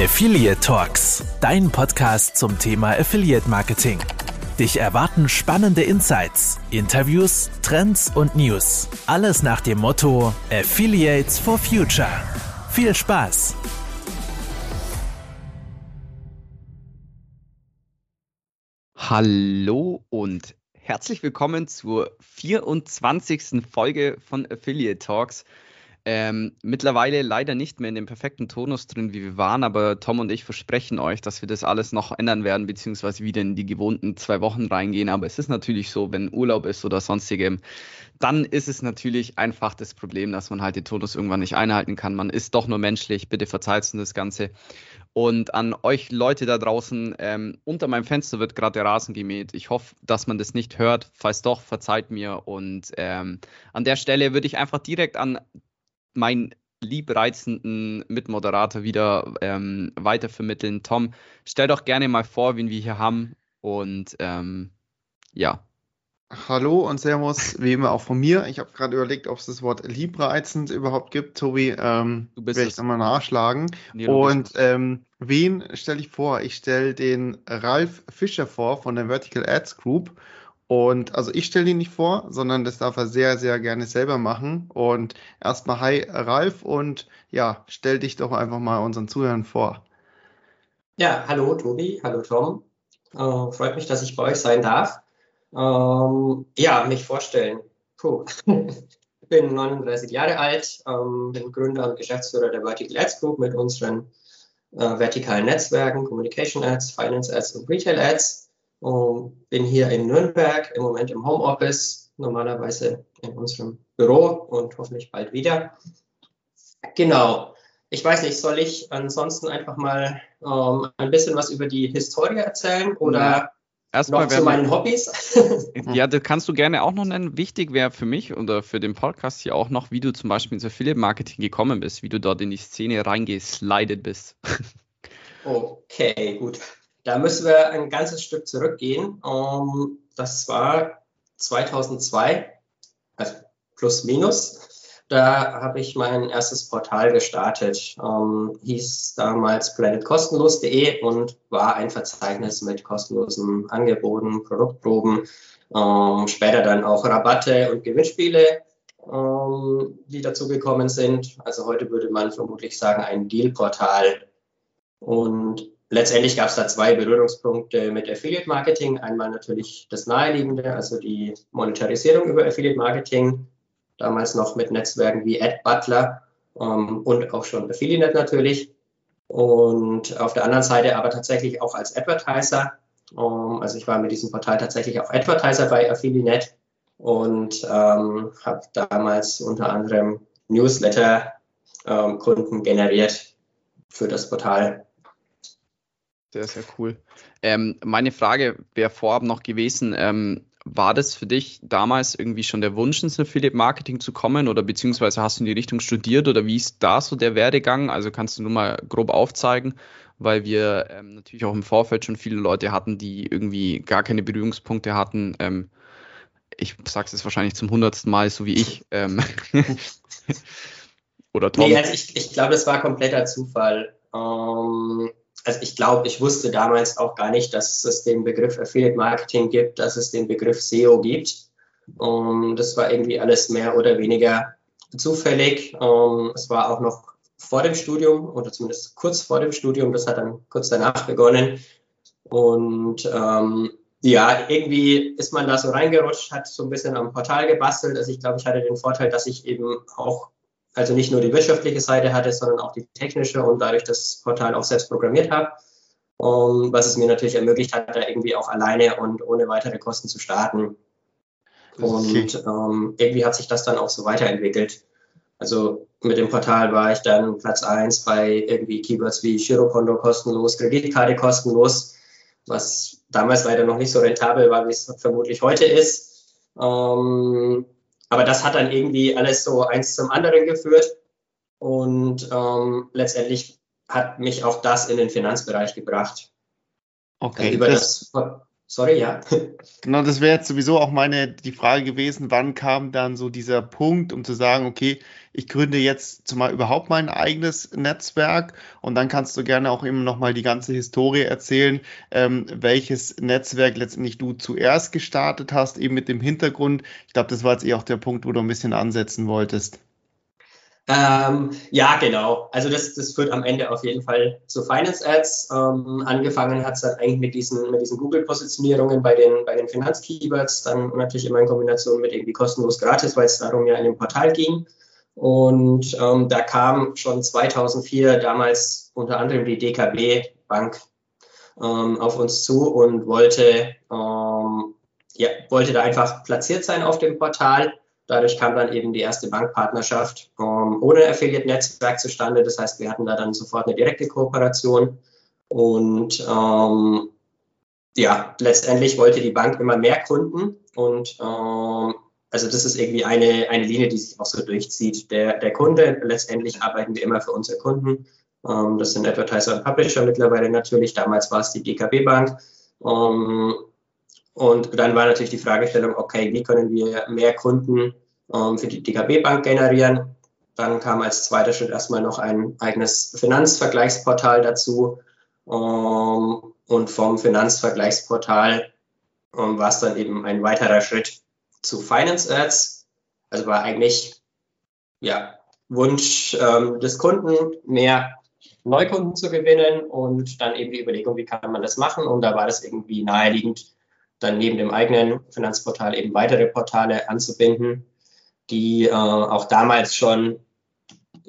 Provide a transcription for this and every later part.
Affiliate Talks, dein Podcast zum Thema Affiliate Marketing. Dich erwarten spannende Insights, Interviews, Trends und News. Alles nach dem Motto Affiliates for Future. Viel Spaß! Hallo und herzlich willkommen zur 24. Folge von Affiliate Talks. Ähm, mittlerweile leider nicht mehr in dem perfekten Tonus drin, wie wir waren, aber Tom und ich versprechen euch, dass wir das alles noch ändern werden, beziehungsweise wieder in die gewohnten zwei Wochen reingehen. Aber es ist natürlich so, wenn Urlaub ist oder sonstigem, dann ist es natürlich einfach das Problem, dass man halt den Tonus irgendwann nicht einhalten kann. Man ist doch nur menschlich. Bitte verzeiht uns das Ganze. Und an euch Leute da draußen, ähm, unter meinem Fenster wird gerade der Rasen gemäht. Ich hoffe, dass man das nicht hört. Falls doch, verzeiht mir. Und ähm, an der Stelle würde ich einfach direkt an meinen liebreizenden Mitmoderator wieder ähm, weitervermitteln. Tom, stell doch gerne mal vor, wen wir hier haben. Und ähm, ja. Hallo und Servus, wie immer auch von mir. Ich habe gerade überlegt, ob es das Wort liebreizend überhaupt gibt. Tobi, ähm, du bist werde ich nochmal nachschlagen. Nee, und ähm, wen stelle ich vor? Ich stelle den Ralf Fischer vor von der Vertical Ads Group. Und also ich stelle ihn nicht vor, sondern das darf er sehr, sehr gerne selber machen. Und erstmal hi Ralf und ja, stell dich doch einfach mal unseren Zuhörern vor. Ja, hallo Tobi, hallo Tom. Äh, freut mich, dass ich bei euch sein darf. Ähm, ja, mich vorstellen. Puh. ich bin 39 Jahre alt, ähm, bin Gründer und Geschäftsführer der Vertical Ads Group mit unseren äh, vertikalen Netzwerken, Communication Ads, Finance Ads und Retail Ads. Und bin hier in Nürnberg, im Moment im Homeoffice, normalerweise in unserem Büro und hoffentlich bald wieder. Genau. Ich weiß nicht, soll ich ansonsten einfach mal ähm, ein bisschen was über die Historie erzählen oder ja. Erstmal noch zu meinen Hobbys? ja, das kannst du gerne auch noch nennen. Wichtig wäre für mich oder für den Podcast hier auch noch, wie du zum Beispiel ins Affiliate-Marketing gekommen bist, wie du dort in die Szene reingeslidet bist. okay, gut. Da müssen wir ein ganzes Stück zurückgehen. Um, ähm, das war 2002, also plus minus. Da habe ich mein erstes Portal gestartet. Ähm, hieß damals planetkostenlos.de und war ein Verzeichnis mit kostenlosen Angeboten, Produktproben, ähm, später dann auch Rabatte und Gewinnspiele, die dazu gekommen sind. Also heute würde man vermutlich sagen ein Deal-Portal. Und letztendlich gab es da zwei Berührungspunkte mit Affiliate Marketing. Einmal natürlich das Naheliegende, also die Monetarisierung über Affiliate Marketing, damals noch mit Netzwerken wie AdButler ähm, und auch schon Affiliate natürlich. Und auf der anderen Seite aber tatsächlich auch als Advertiser. Ähm, also ich war mit diesem Portal tatsächlich auch Advertiser bei Affiliate und ähm, habe damals unter anderem Newsletter-Kunden ähm, generiert für das Portal sehr, sehr cool. Ähm, meine Frage wäre vorab noch gewesen, ähm, war das für dich damals irgendwie schon der Wunsch, ins Affiliate Marketing zu kommen oder beziehungsweise hast du in die Richtung studiert oder wie ist da so der Werdegang? Also kannst du nur mal grob aufzeigen, weil wir ähm, natürlich auch im Vorfeld schon viele Leute hatten, die irgendwie gar keine Berührungspunkte hatten. Ähm, ich sage es wahrscheinlich zum hundertsten Mal, so wie ich. Ähm, oder Tom. Nee, also ich, ich glaube, das war kompletter Zufall. Ähm, also ich glaube, ich wusste damals auch gar nicht, dass es den Begriff Affiliate Marketing gibt, dass es den Begriff SEO gibt. Um, das war irgendwie alles mehr oder weniger zufällig. Um, es war auch noch vor dem Studium oder zumindest kurz vor dem Studium. Das hat dann kurz danach begonnen. Und ähm, ja, irgendwie ist man da so reingerutscht, hat so ein bisschen am Portal gebastelt. Also ich glaube, ich hatte den Vorteil, dass ich eben auch also nicht nur die wirtschaftliche Seite hatte, sondern auch die technische und dadurch das Portal auch selbst programmiert habe. Um, was es mir natürlich ermöglicht hat, da irgendwie auch alleine und ohne weitere Kosten zu starten. Und okay. ähm, irgendwie hat sich das dann auch so weiterentwickelt. Also mit dem Portal war ich dann Platz 1 bei irgendwie Keywords wie Girokonto kostenlos, Kreditkarte kostenlos, was damals leider noch nicht so rentabel war, wie es vermutlich heute ist. Ähm, aber das hat dann irgendwie alles so eins zum anderen geführt. Und ähm, letztendlich hat mich auch das in den Finanzbereich gebracht. Okay. Über das, das, Sorry, ja. Genau, das wäre jetzt sowieso auch meine die Frage gewesen, wann kam dann so dieser Punkt, um zu sagen, okay, ich gründe jetzt zumal überhaupt mein eigenes Netzwerk und dann kannst du gerne auch eben nochmal die ganze Historie erzählen, ähm, welches Netzwerk letztendlich du zuerst gestartet hast, eben mit dem Hintergrund. Ich glaube, das war jetzt eh auch der Punkt, wo du ein bisschen ansetzen wolltest. Ähm, ja, genau. Also das, das führt am Ende auf jeden Fall zu Finance Ads. Ähm, angefangen hat es dann eigentlich mit diesen, mit diesen Google-Positionierungen bei den, bei den Finanzkeywords, dann natürlich immer in Kombination mit irgendwie kostenlos gratis, weil es darum ja in dem Portal ging. Und ähm, da kam schon 2004 damals unter anderem die DKB Bank ähm, auf uns zu und wollte, ähm, ja, wollte da einfach platziert sein auf dem Portal Dadurch kam dann eben die erste Bankpartnerschaft ähm, ohne Affiliate-Netzwerk zustande. Das heißt, wir hatten da dann sofort eine direkte Kooperation. Und ähm, ja, letztendlich wollte die Bank immer mehr Kunden. Und ähm, also das ist irgendwie eine, eine Linie, die sich auch so durchzieht. Der, der Kunde, letztendlich arbeiten wir immer für unsere Kunden. Ähm, das sind Advertiser und Publisher mittlerweile natürlich. Damals war es die DKB Bank. Ähm, und dann war natürlich die Fragestellung, okay, wie können wir mehr Kunden ähm, für die DKB Bank generieren? Dann kam als zweiter Schritt erstmal noch ein eigenes Finanzvergleichsportal dazu. Ähm, und vom Finanzvergleichsportal ähm, war es dann eben ein weiterer Schritt zu Finance Ads. Also war eigentlich ja, Wunsch ähm, des Kunden, mehr Neukunden zu gewinnen und dann eben die Überlegung, wie kann man das machen? Und da war das irgendwie naheliegend, dann neben dem eigenen Finanzportal eben weitere Portale anzubinden, die äh, auch damals schon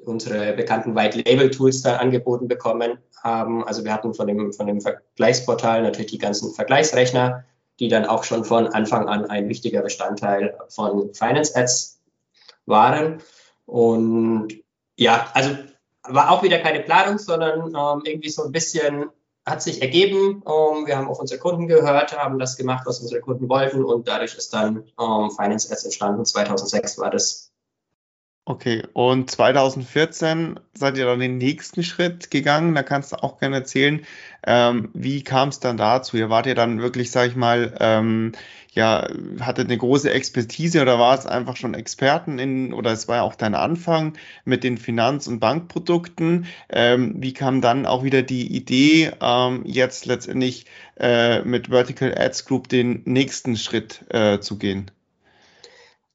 unsere bekannten White Label Tools dann angeboten bekommen haben. Also wir hatten von dem, von dem Vergleichsportal natürlich die ganzen Vergleichsrechner, die dann auch schon von Anfang an ein wichtiger Bestandteil von Finance Ads waren. Und ja, also war auch wieder keine Planung, sondern ähm, irgendwie so ein bisschen hat sich ergeben. Ähm, wir haben auf unsere Kunden gehört, haben das gemacht, was unsere Kunden wollten und dadurch ist dann ähm, Finance Ads entstanden. 2006 war das. Okay, und 2014 seid ihr dann den nächsten Schritt gegangen. Da kannst du auch gerne erzählen, ähm, wie kam es dann dazu? Ihr wart ja dann wirklich, sag ich mal, ähm, ja, hattet eine große Expertise oder war es einfach schon Experten in, oder es war ja auch dein Anfang mit den Finanz- und Bankprodukten. Ähm, wie kam dann auch wieder die Idee, ähm, jetzt letztendlich äh, mit Vertical Ads Group den nächsten Schritt äh, zu gehen?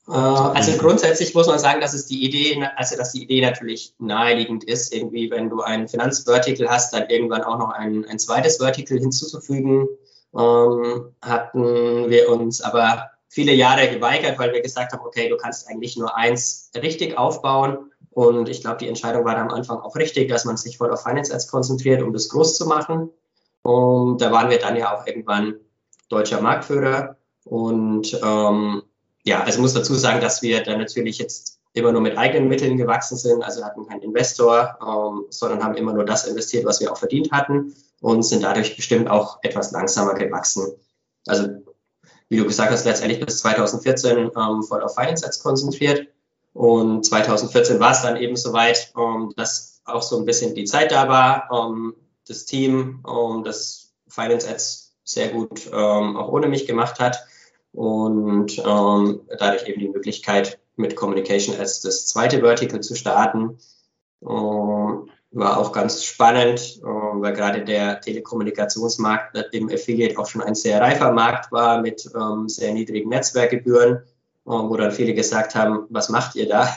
Äh, also grundsätzlich muss man sagen, dass es die Idee, also dass die Idee natürlich naheliegend ist, irgendwie, wenn du ein Finanzvertical hast, dann irgendwann auch noch ein, ein zweites Vertical hinzuzufügen ähm, hatten wir uns aber viele Jahre geweigert, weil wir gesagt haben, okay, du kannst eigentlich nur eins richtig aufbauen. Und ich glaube, die Entscheidung war da am Anfang auch richtig, dass man sich voll auf Finance Ads konzentriert, um das groß zu machen. Und da waren wir dann ja auch irgendwann deutscher Marktführer. Und ähm, ja, also muss dazu sagen, dass wir dann natürlich jetzt immer nur mit eigenen Mitteln gewachsen sind, also hatten keinen Investor, ähm, sondern haben immer nur das investiert, was wir auch verdient hatten und sind dadurch bestimmt auch etwas langsamer gewachsen. Also wie du gesagt hast, letztendlich bis 2014 ähm, voll auf Finance Ads konzentriert. Und 2014 war es dann eben soweit, ähm, dass auch so ein bisschen die Zeit da war, ähm, das Team, ähm, das Finance Ads sehr gut ähm, auch ohne mich gemacht hat und ähm, dadurch eben die Möglichkeit, mit Communication Ads das zweite Vertical zu starten. Ähm, war auch ganz spannend, äh, weil gerade der Telekommunikationsmarkt im Affiliate auch schon ein sehr reifer Markt war mit ähm, sehr niedrigen Netzwerkgebühren, äh, wo dann viele gesagt haben, was macht ihr da?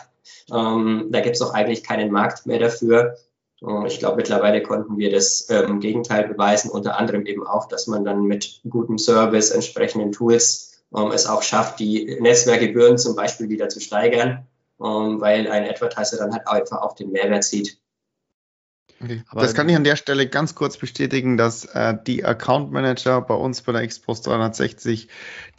Ähm, da gibt es doch eigentlich keinen Markt mehr dafür. Äh, ich glaube, mittlerweile konnten wir das im Gegenteil beweisen, unter anderem eben auch, dass man dann mit gutem Service, entsprechenden Tools es auch schafft, die Netzwerkgebühren zum Beispiel wieder zu steigern, weil ein Advertiser dann halt einfach auch den Mehrwert sieht. Okay. das kann ich an der Stelle ganz kurz bestätigen, dass äh, die Account Manager bei uns bei der Xbox 360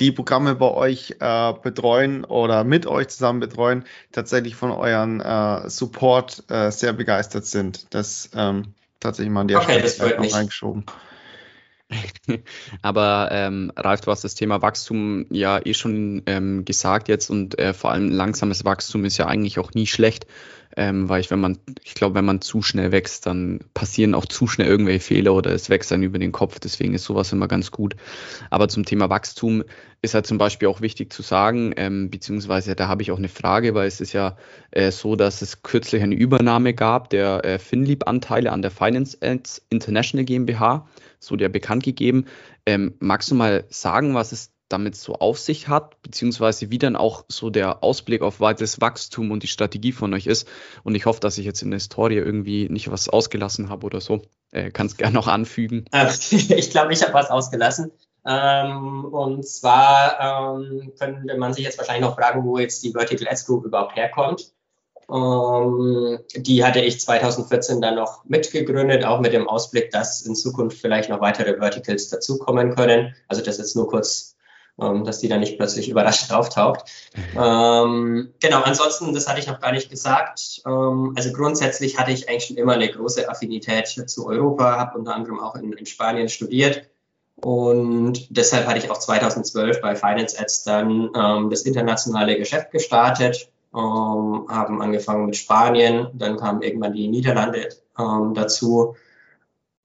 die Programme bei euch äh, betreuen oder mit euch zusammen betreuen, tatsächlich von euren äh, Support äh, sehr begeistert sind. Das ähm, tatsächlich mal an der okay, Stelle noch reingeschoben. Aber ähm, Ralf, du hast das Thema Wachstum ja eh schon ähm, gesagt jetzt und äh, vor allem langsames Wachstum ist ja eigentlich auch nie schlecht. ähm, weil ich, wenn man, ich glaube, wenn man zu schnell wächst, dann passieren auch zu schnell irgendwelche Fehler oder es wächst dann über den Kopf. Deswegen ist sowas immer ganz gut. Aber zum Thema Wachstum ist halt zum Beispiel auch wichtig zu sagen, ähm, beziehungsweise da habe ich auch eine Frage, weil es ist ja äh, so, dass es kürzlich eine Übernahme gab der äh, Finlieb-Anteile an der Finance International GmbH, so der bekannt gegeben. Ähm, magst du mal sagen, was es damit so auf sich hat, beziehungsweise wie dann auch so der Ausblick auf weiteres Wachstum und die Strategie von euch ist. Und ich hoffe, dass ich jetzt in der Historie irgendwie nicht was ausgelassen habe oder so. Äh, Kannst gerne noch anfügen. Ich glaube, ich habe was ausgelassen. Ähm, und zwar ähm, könnte man sich jetzt wahrscheinlich noch fragen, wo jetzt die Vertical Ads Group überhaupt herkommt. Ähm, die hatte ich 2014 dann noch mitgegründet, auch mit dem Ausblick, dass in Zukunft vielleicht noch weitere Verticals dazukommen können. Also das ist nur kurz ähm, dass die dann nicht plötzlich überraschend auftaucht. Ähm, genau, ansonsten, das hatte ich noch gar nicht gesagt. Ähm, also grundsätzlich hatte ich eigentlich schon immer eine große Affinität zu Europa, habe unter anderem auch in, in Spanien studiert. Und deshalb hatte ich auch 2012 bei Finance Ads dann ähm, das internationale Geschäft gestartet, ähm, haben angefangen mit Spanien, dann kamen irgendwann die Niederlande ähm, dazu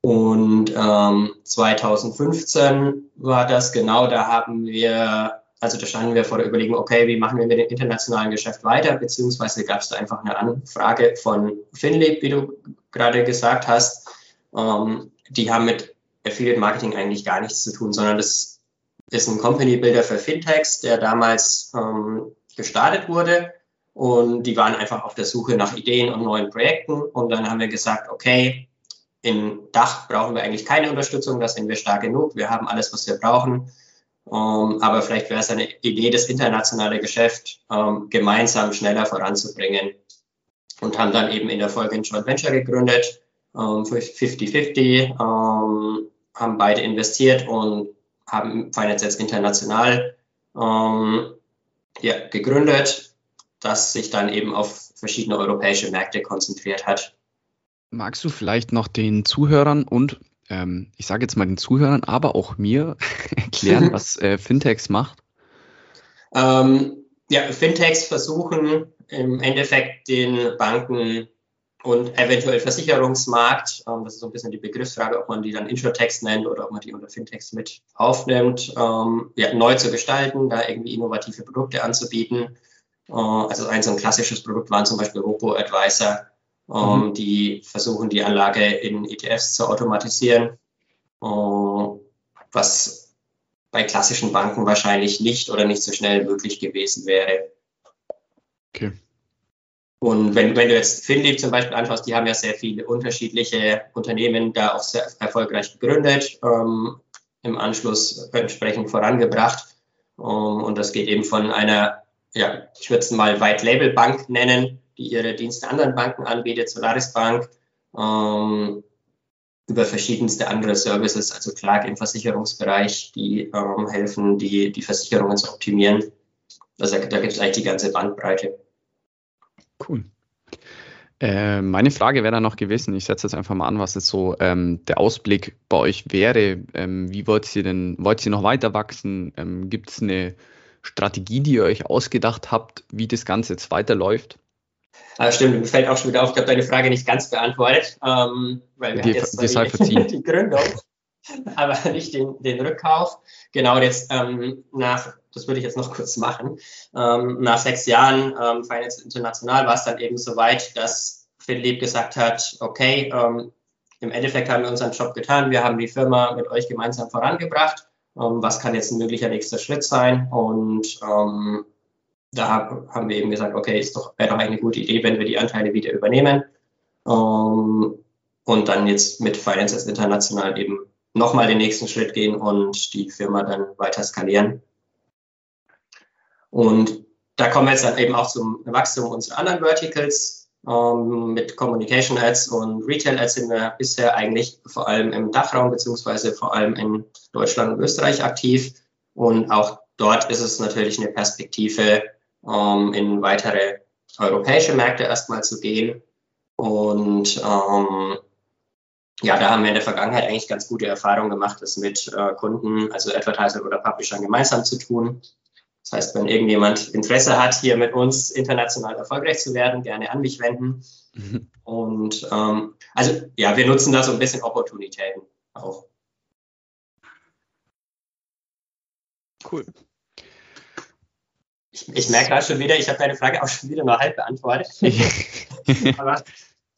und ähm, 2015 war das genau, da haben wir, also da standen wir vor der Überlegung, okay, wie machen wir mit dem internationalen Geschäft weiter, beziehungsweise gab es da einfach eine Anfrage von Finlip, wie du gerade gesagt hast. Ähm, die haben mit Affiliate Marketing eigentlich gar nichts zu tun, sondern das ist ein Company Builder für Fintechs, der damals ähm, gestartet wurde. Und die waren einfach auf der Suche nach Ideen und neuen Projekten. Und dann haben wir gesagt, okay, in Dach brauchen wir eigentlich keine Unterstützung, da sind wir stark genug. Wir haben alles, was wir brauchen. Um, ähm, aber vielleicht wäre es eine Idee, das internationale Geschäft um, ähm, gemeinsam schneller voranzubringen. Und haben dann eben in der Folge ein Joint Venture gegründet, um, 50-50, haben beide investiert und haben Finance jetzt international ja, gegründet, das sich dann eben auf verschiedene europäische Märkte konzentriert hat. Magst du vielleicht noch den Zuhörern und ähm, ich sage jetzt mal den Zuhörern, aber auch mir erklären, was äh, Fintechs macht? Ähm, ja, Fintechs versuchen im Endeffekt den Banken und eventuell Versicherungsmarkt, ähm, das ist so ein bisschen die Begriffsfrage, ob man die dann Insurtechs nennt oder ob man die unter Fintechs mit aufnimmt, ähm, ja, neu zu gestalten, da irgendwie innovative Produkte anzubieten. Äh, also ein so ein klassisches Produkt waren zum Beispiel Robo-Advisor, ähm, mhm. die versuchen, die Anlage in ETFs zu automatisieren, äh, was bei klassischen Banken wahrscheinlich nicht oder nicht so schnell möglich gewesen wäre. Okay. Und wenn, wenn du jetzt Finlieb zum Beispiel anschaust, die haben ja sehr viele unterschiedliche Unternehmen da auch sehr erfolgreich gegründet, ähm, im Anschluss entsprechend vorangebracht. Um, ähm, und das geht eben von einer, ja, ich würde es mal White Label Bank nennen, die ihre Dienste anderen Banken anbietet, Solaris Bank, ähm, über verschiedenste andere Services, also Clark im Versicherungsbereich, die ähm, helfen, die, die Versicherungen zu optimieren. Also da gibt es eigentlich die ganze Bandbreite. Cool. Äh, meine Frage wäre dann noch gewesen, ich setze jetzt einfach mal an, was jetzt so ähm, der Ausblick bei euch wäre. Ähm, wie wollt ihr denn, wollt ihr noch weiter wachsen? Ähm, Gibt es eine Strategie, die ihr euch ausgedacht habt, wie das Ganze jetzt weiterläuft? Ah, stimmt, mir fällt auch schon wieder auf, ich habe deine Frage nicht ganz beantwortet, ähm, weil wir die, jetzt die, die Gründung, aber nicht den, den Rückkauf. Genau, jetzt ähm, nach, das würde ich jetzt noch kurz machen, ähm, nach sechs Jahren ähm, Finance International war es dann eben so weit, dass Philipp gesagt hat, okay, ähm, im Endeffekt haben wir unseren Job getan, wir haben die Firma mit euch gemeinsam vorangebracht. Ähm, was kann jetzt ein möglicher nächster Schritt sein? Und ähm, da haben wir eben gesagt, okay, ist doch, wäre doch eine gute Idee, wenn wir die Anteile wieder übernehmen. Ähm, und dann jetzt mit Finances International eben nochmal den nächsten Schritt gehen und die Firma dann weiter skalieren. Und da kommen wir jetzt dann eben auch zum Wachstum unserer anderen Verticals. Ähm, mit Communication Ads und Retail Ads sind wir bisher eigentlich vor allem im Dachraum beziehungsweise vor allem in Deutschland und Österreich aktiv. Und auch dort ist es natürlich eine Perspektive, ähm, in weitere europäische Märkte erstmal zu gehen. Und ähm, ja, da haben wir in der Vergangenheit eigentlich ganz gute Erfahrungen gemacht, das mit äh, Kunden, also Advertiser oder Publishern gemeinsam zu tun. Das heißt, wenn irgendjemand Interesse hat, hier mit uns international erfolgreich zu werden, gerne an mich wenden. Mhm. Und ähm, also ja, wir nutzen da so ein bisschen Opportunitäten auch. Cool. Ich, ich merke gerade schon wieder, ich habe deine Frage auch schon wieder nur halb beantwortet. Aber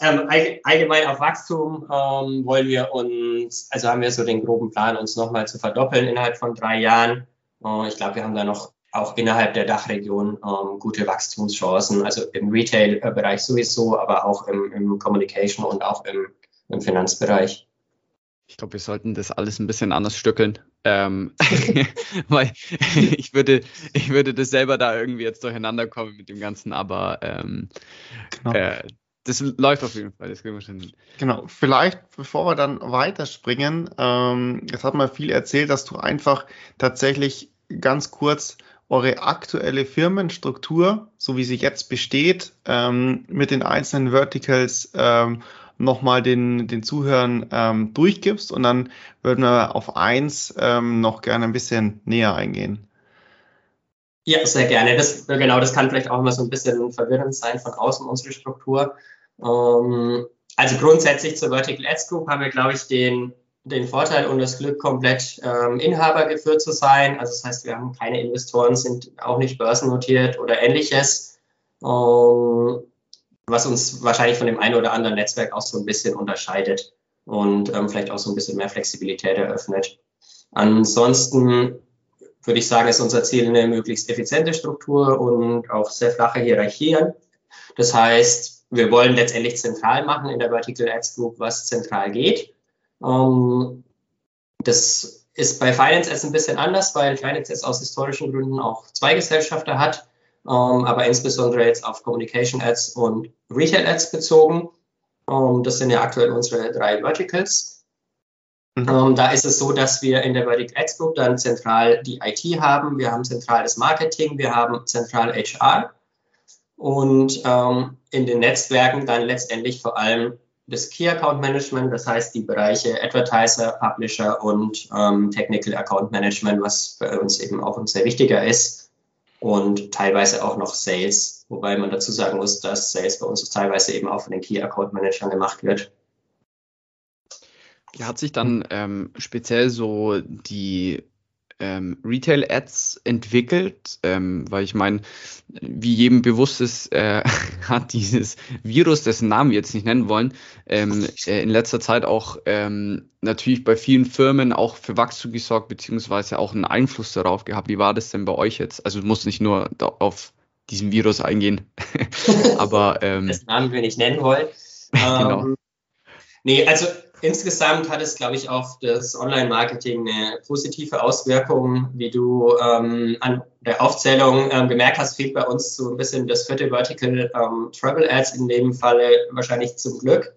ähm, allgemein auf Wachstum ähm, wollen wir uns, also haben wir so den groben Plan, uns nochmal zu verdoppeln innerhalb von drei Jahren. Äh, ich glaube, wir haben da noch auch innerhalb der Dachregion ähm, gute Wachstumschancen, also im Retail-Bereich sowieso, aber auch im, im Communication und auch im, im Finanzbereich. Ich glaube, wir sollten das alles ein bisschen anders stückeln, ähm, weil ich würde, ich würde das selber da irgendwie jetzt durcheinander kommen mit dem Ganzen, aber ähm, genau. äh, das läuft auf jeden Fall, das kriegen wir schon hin. Genau, vielleicht bevor wir dann weiterspringen, ähm, jetzt hat man viel erzählt, dass du einfach tatsächlich ganz kurz eure aktuelle Firmenstruktur, so wie sie jetzt besteht, ähm, mit den einzelnen Verticals ähm, nochmal den, den Zuhörern ähm, durchgibst und dann würden wir auf eins ähm, noch gerne ein bisschen näher eingehen. Ja, sehr gerne. Das, genau, das kann vielleicht auch immer so ein bisschen verwirrend sein von außen unsere Struktur. Ähm, also grundsätzlich zur Vertical Ads Group haben wir, glaube ich, den, den Vorteil und das Glück, komplett ähm, Inhaber geführt zu sein. Also das heißt, wir haben keine Investoren, sind auch nicht börsennotiert oder ähnliches. Ähm, was uns wahrscheinlich von dem einen oder anderen Netzwerk auch so ein bisschen unterscheidet und ähm, vielleicht auch so ein bisschen mehr Flexibilität eröffnet. Ansonsten würde ich sagen, ist unser Ziel eine möglichst effiziente Struktur und auch sehr flache Hierarchien. Das heißt, wir wollen letztendlich zentral machen in der Vertical Ads Group, was zentral geht. Ähm, das ist bei Finance Ads ein bisschen anders, weil Finance Ads aus historischen Gründen auch zwei Gesellschafter hat ähm, aber insbesondere jetzt auf Communication Ads und Retail Ads bezogen. Ähm, das sind ja aktuell unsere drei Verticals. Mhm. Da ist es so, dass wir in der Vertical Ads Group dann zentral die IT haben, wir haben zentral das Marketing, wir haben zentral HR und in den Netzwerken dann letztendlich vor allem das Key Account Management, das heißt die Bereiche Advertiser, Publisher und ähm, Technical Account Management, was bei uns eben auch ein sehr wichtiger ist und teilweise auch noch Sales, wobei man dazu sagen muss, dass Sales bei uns teilweise eben auch von den Key Account Managern gemacht wird. Hat sich dann ähm, speziell so die ähm, Retail-Ads entwickelt, ähm, weil ich meine, wie jedem bewusst ist, äh, hat dieses Virus, dessen Namen wir jetzt nicht nennen wollen, ähm, äh, in letzter Zeit auch ähm, natürlich bei vielen Firmen auch für Wachstum gesorgt, beziehungsweise auch einen Einfluss darauf gehabt. Wie war das denn bei euch jetzt? Also du musst nicht nur auf diesen Virus eingehen, aber ähm, das Namen wir nicht nennen wollen. genau. Ähm, nee, also insgesamt hat es, glaube ich, auf das Online-Marketing eine positive Auswirkung. Wie du ähm, an der Aufzählung ähm, gemerkt hast, fehlt bei uns so ein bisschen das vierte Vertical ähm, Travel Ads, in dem Falle wahrscheinlich zum Glück,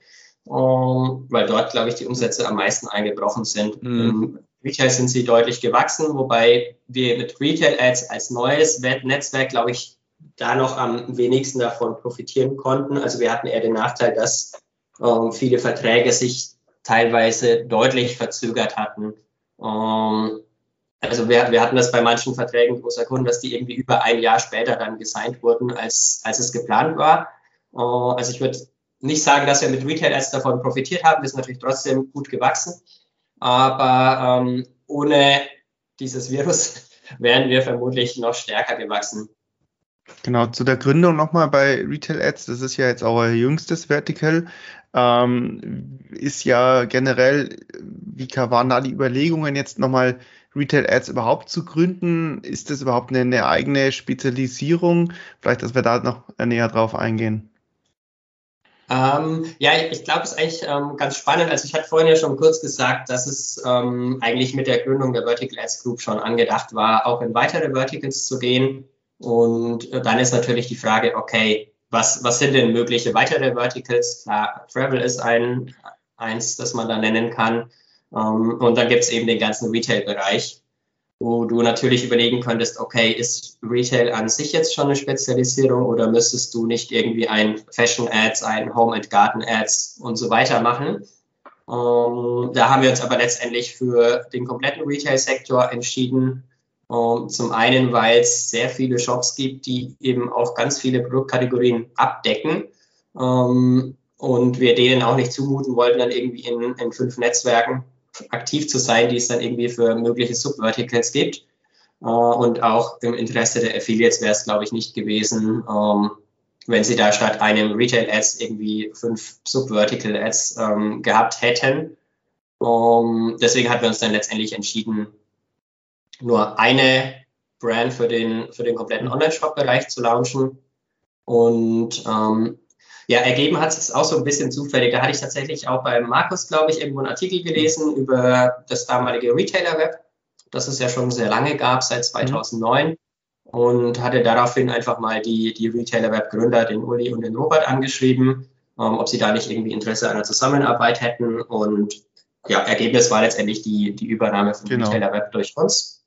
ähm, weil dort, glaube ich, die Umsätze am meisten eingebrochen sind. Mhm. Retail sind sie deutlich gewachsen, wobei wir mit Retail Ads als neues Netzwerk, glaube ich, da noch am wenigsten davon profitieren konnten. Also wir hatten eher den Nachteil, dass ähm, viele Verträge sich teilweise deutlich verzögert hatten. Ähm, also wir, wir hatten das bei manchen Verträgen großer Kunden, dass die irgendwie über ein Jahr später dann gesigned wurden, als, als es geplant war. Äh, also ich würde nicht sagen, dass wir mit Retail Ads davon profitiert haben. Wir sind natürlich trotzdem gut gewachsen. Aber ähm, ohne dieses Virus wären wir vermutlich noch stärker gewachsen. Genau, zu der Gründung nochmal bei Retail Ads, das ist ja jetzt auch euer jüngstes Vertical ähm, ist ja generell, wie waren da die Überlegungen jetzt nochmal Retail Ads überhaupt zu gründen? Ist das überhaupt eine, eine eigene Spezialisierung? Vielleicht, dass wir da noch näher drauf eingehen. Ähm, ja, ich glaube, es ist eigentlich ähm, ganz spannend. Also ich hatte vorhin ja schon kurz gesagt, dass es ähm, eigentlich mit der Gründung der Vertical Ads Group schon angedacht war, auch in weitere Verticals zu gehen. Und äh, dann ist natürlich die Frage, okay, was, was sind denn mögliche weitere Verticals? Klar, Travel ist ein, eins, das man da nennen kann. Um, ähm, und dann gibt es eben den ganzen Retail-Bereich, wo du natürlich überlegen könntest, okay, ist Retail an sich jetzt schon eine Spezialisierung oder müsstest du nicht irgendwie ein Fashion-Ads, ein Home-and-Garden-Ads und so weiter machen? Um, ähm, da haben wir uns aber letztendlich für den kompletten Retail-Sektor entschieden, Ähm, zum einen, weil es sehr viele Shops gibt, die eben auch ganz viele Produktkategorien abdecken. Ähm, und wir denen auch nicht zumuten wollten, dann irgendwie in, in fünf Netzwerken aktiv zu sein, die es dann irgendwie für mögliche Subverticals gibt. Äh, und auch im Interesse der Affiliates wäre es, glaube ich, nicht gewesen, ähm, wenn sie da statt einem Retail-Ads irgendwie fünf Subvertical-Ads ähm, gehabt hätten. Um, deswegen hatten wir uns dann letztendlich entschieden, nur eine Brand für den, für den kompletten Online-Shop-Bereich zu launchen. Und ähm, ja, ergeben hat es auch so ein bisschen zufällig. Da hatte ich tatsächlich auch bei Markus, glaube ich, irgendwo einen Artikel gelesen über das damalige Retailer-Web, das es ja schon sehr lange gab, seit 2009. Mhm. Und hatte daraufhin einfach mal die, die Retailer-Web-Gründer, den Uli und den Robert, angeschrieben, ähm, ob sie da nicht irgendwie Interesse an einer Zusammenarbeit hätten. Und ja, Ergebnis war letztendlich die, die Übernahme von genau. Retailer Web durch uns.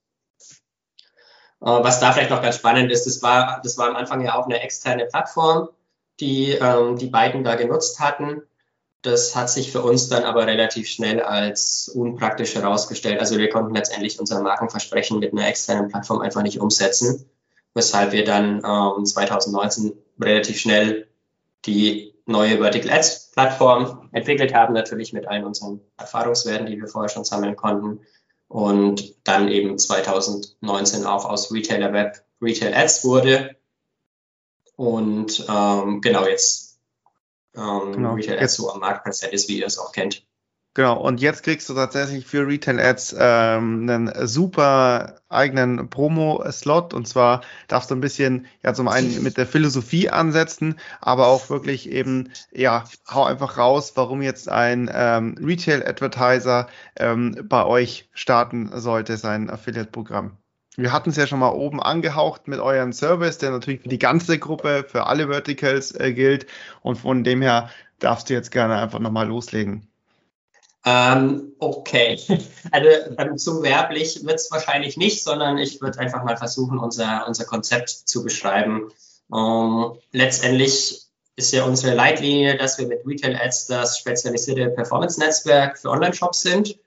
Äh, was da vielleicht noch ganz spannend ist, das war, das war am Anfang ja auch eine externe Plattform, die ähm, die beiden da genutzt hatten. Das hat sich für uns dann aber relativ schnell als unpraktisch herausgestellt. Also wir konnten letztendlich unser Markenversprechen mit einer externen Plattform einfach nicht umsetzen, weshalb wir dann ähm, 2019 relativ schnell die neue Vertical Ads Plattform entwickelt haben, natürlich mit allen unseren Erfahrungswerten, die wir vorher schon sammeln konnten. Und dann eben 2019 auch aus Retailer Web Retail Ads wurde. Und ähm, genau jetzt ähm, genau. Retail Ads so am Markt präsent ist, wie ihr es auch kennt. Genau, und jetzt kriegst du tatsächlich für Retail Ads ähm, einen super eigenen Promo-Slot. Und zwar darfst du ein bisschen, ja, zum einen mit der Philosophie ansetzen, aber auch wirklich eben, ja, hau einfach raus, warum jetzt ein ähm, Retail-Advertiser ähm, bei euch starten sollte, sein Affiliate-Programm. Wir hatten es ja schon mal oben angehaucht mit eurem Service, der natürlich für die ganze Gruppe, für alle Verticals äh, gilt. Und von dem her darfst du jetzt gerne einfach nochmal loslegen. Ähm, okay, also ähm, zu werblich wird es wahrscheinlich nicht, sondern ich würde einfach mal versuchen, unser, unser Konzept zu beschreiben. Ähm, letztendlich ist ja unsere Leitlinie, dass wir mit Retail Ads das spezialisierte Performance-Netzwerk für Online-Shops sind.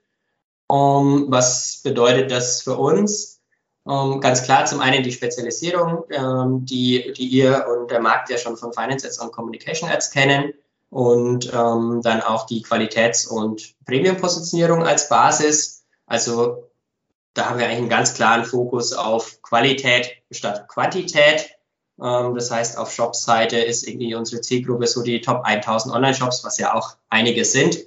Um, ähm, was bedeutet das für uns? Um, ähm, ganz klar, zum einen die Spezialisierung, ähm, die, die ihr und der Markt ja schon von Finance Ads und Communication Ads kennen und ähm, dann auch die Qualitäts- und Premium-Positionierung als Basis. Also da haben wir eigentlich einen ganz klaren Fokus auf Qualität statt Quantität. Ähm, das heißt, auf Shop-Seite ist irgendwie unsere Zielgruppe so die Top 1000 Online-Shops, was ja auch einige sind.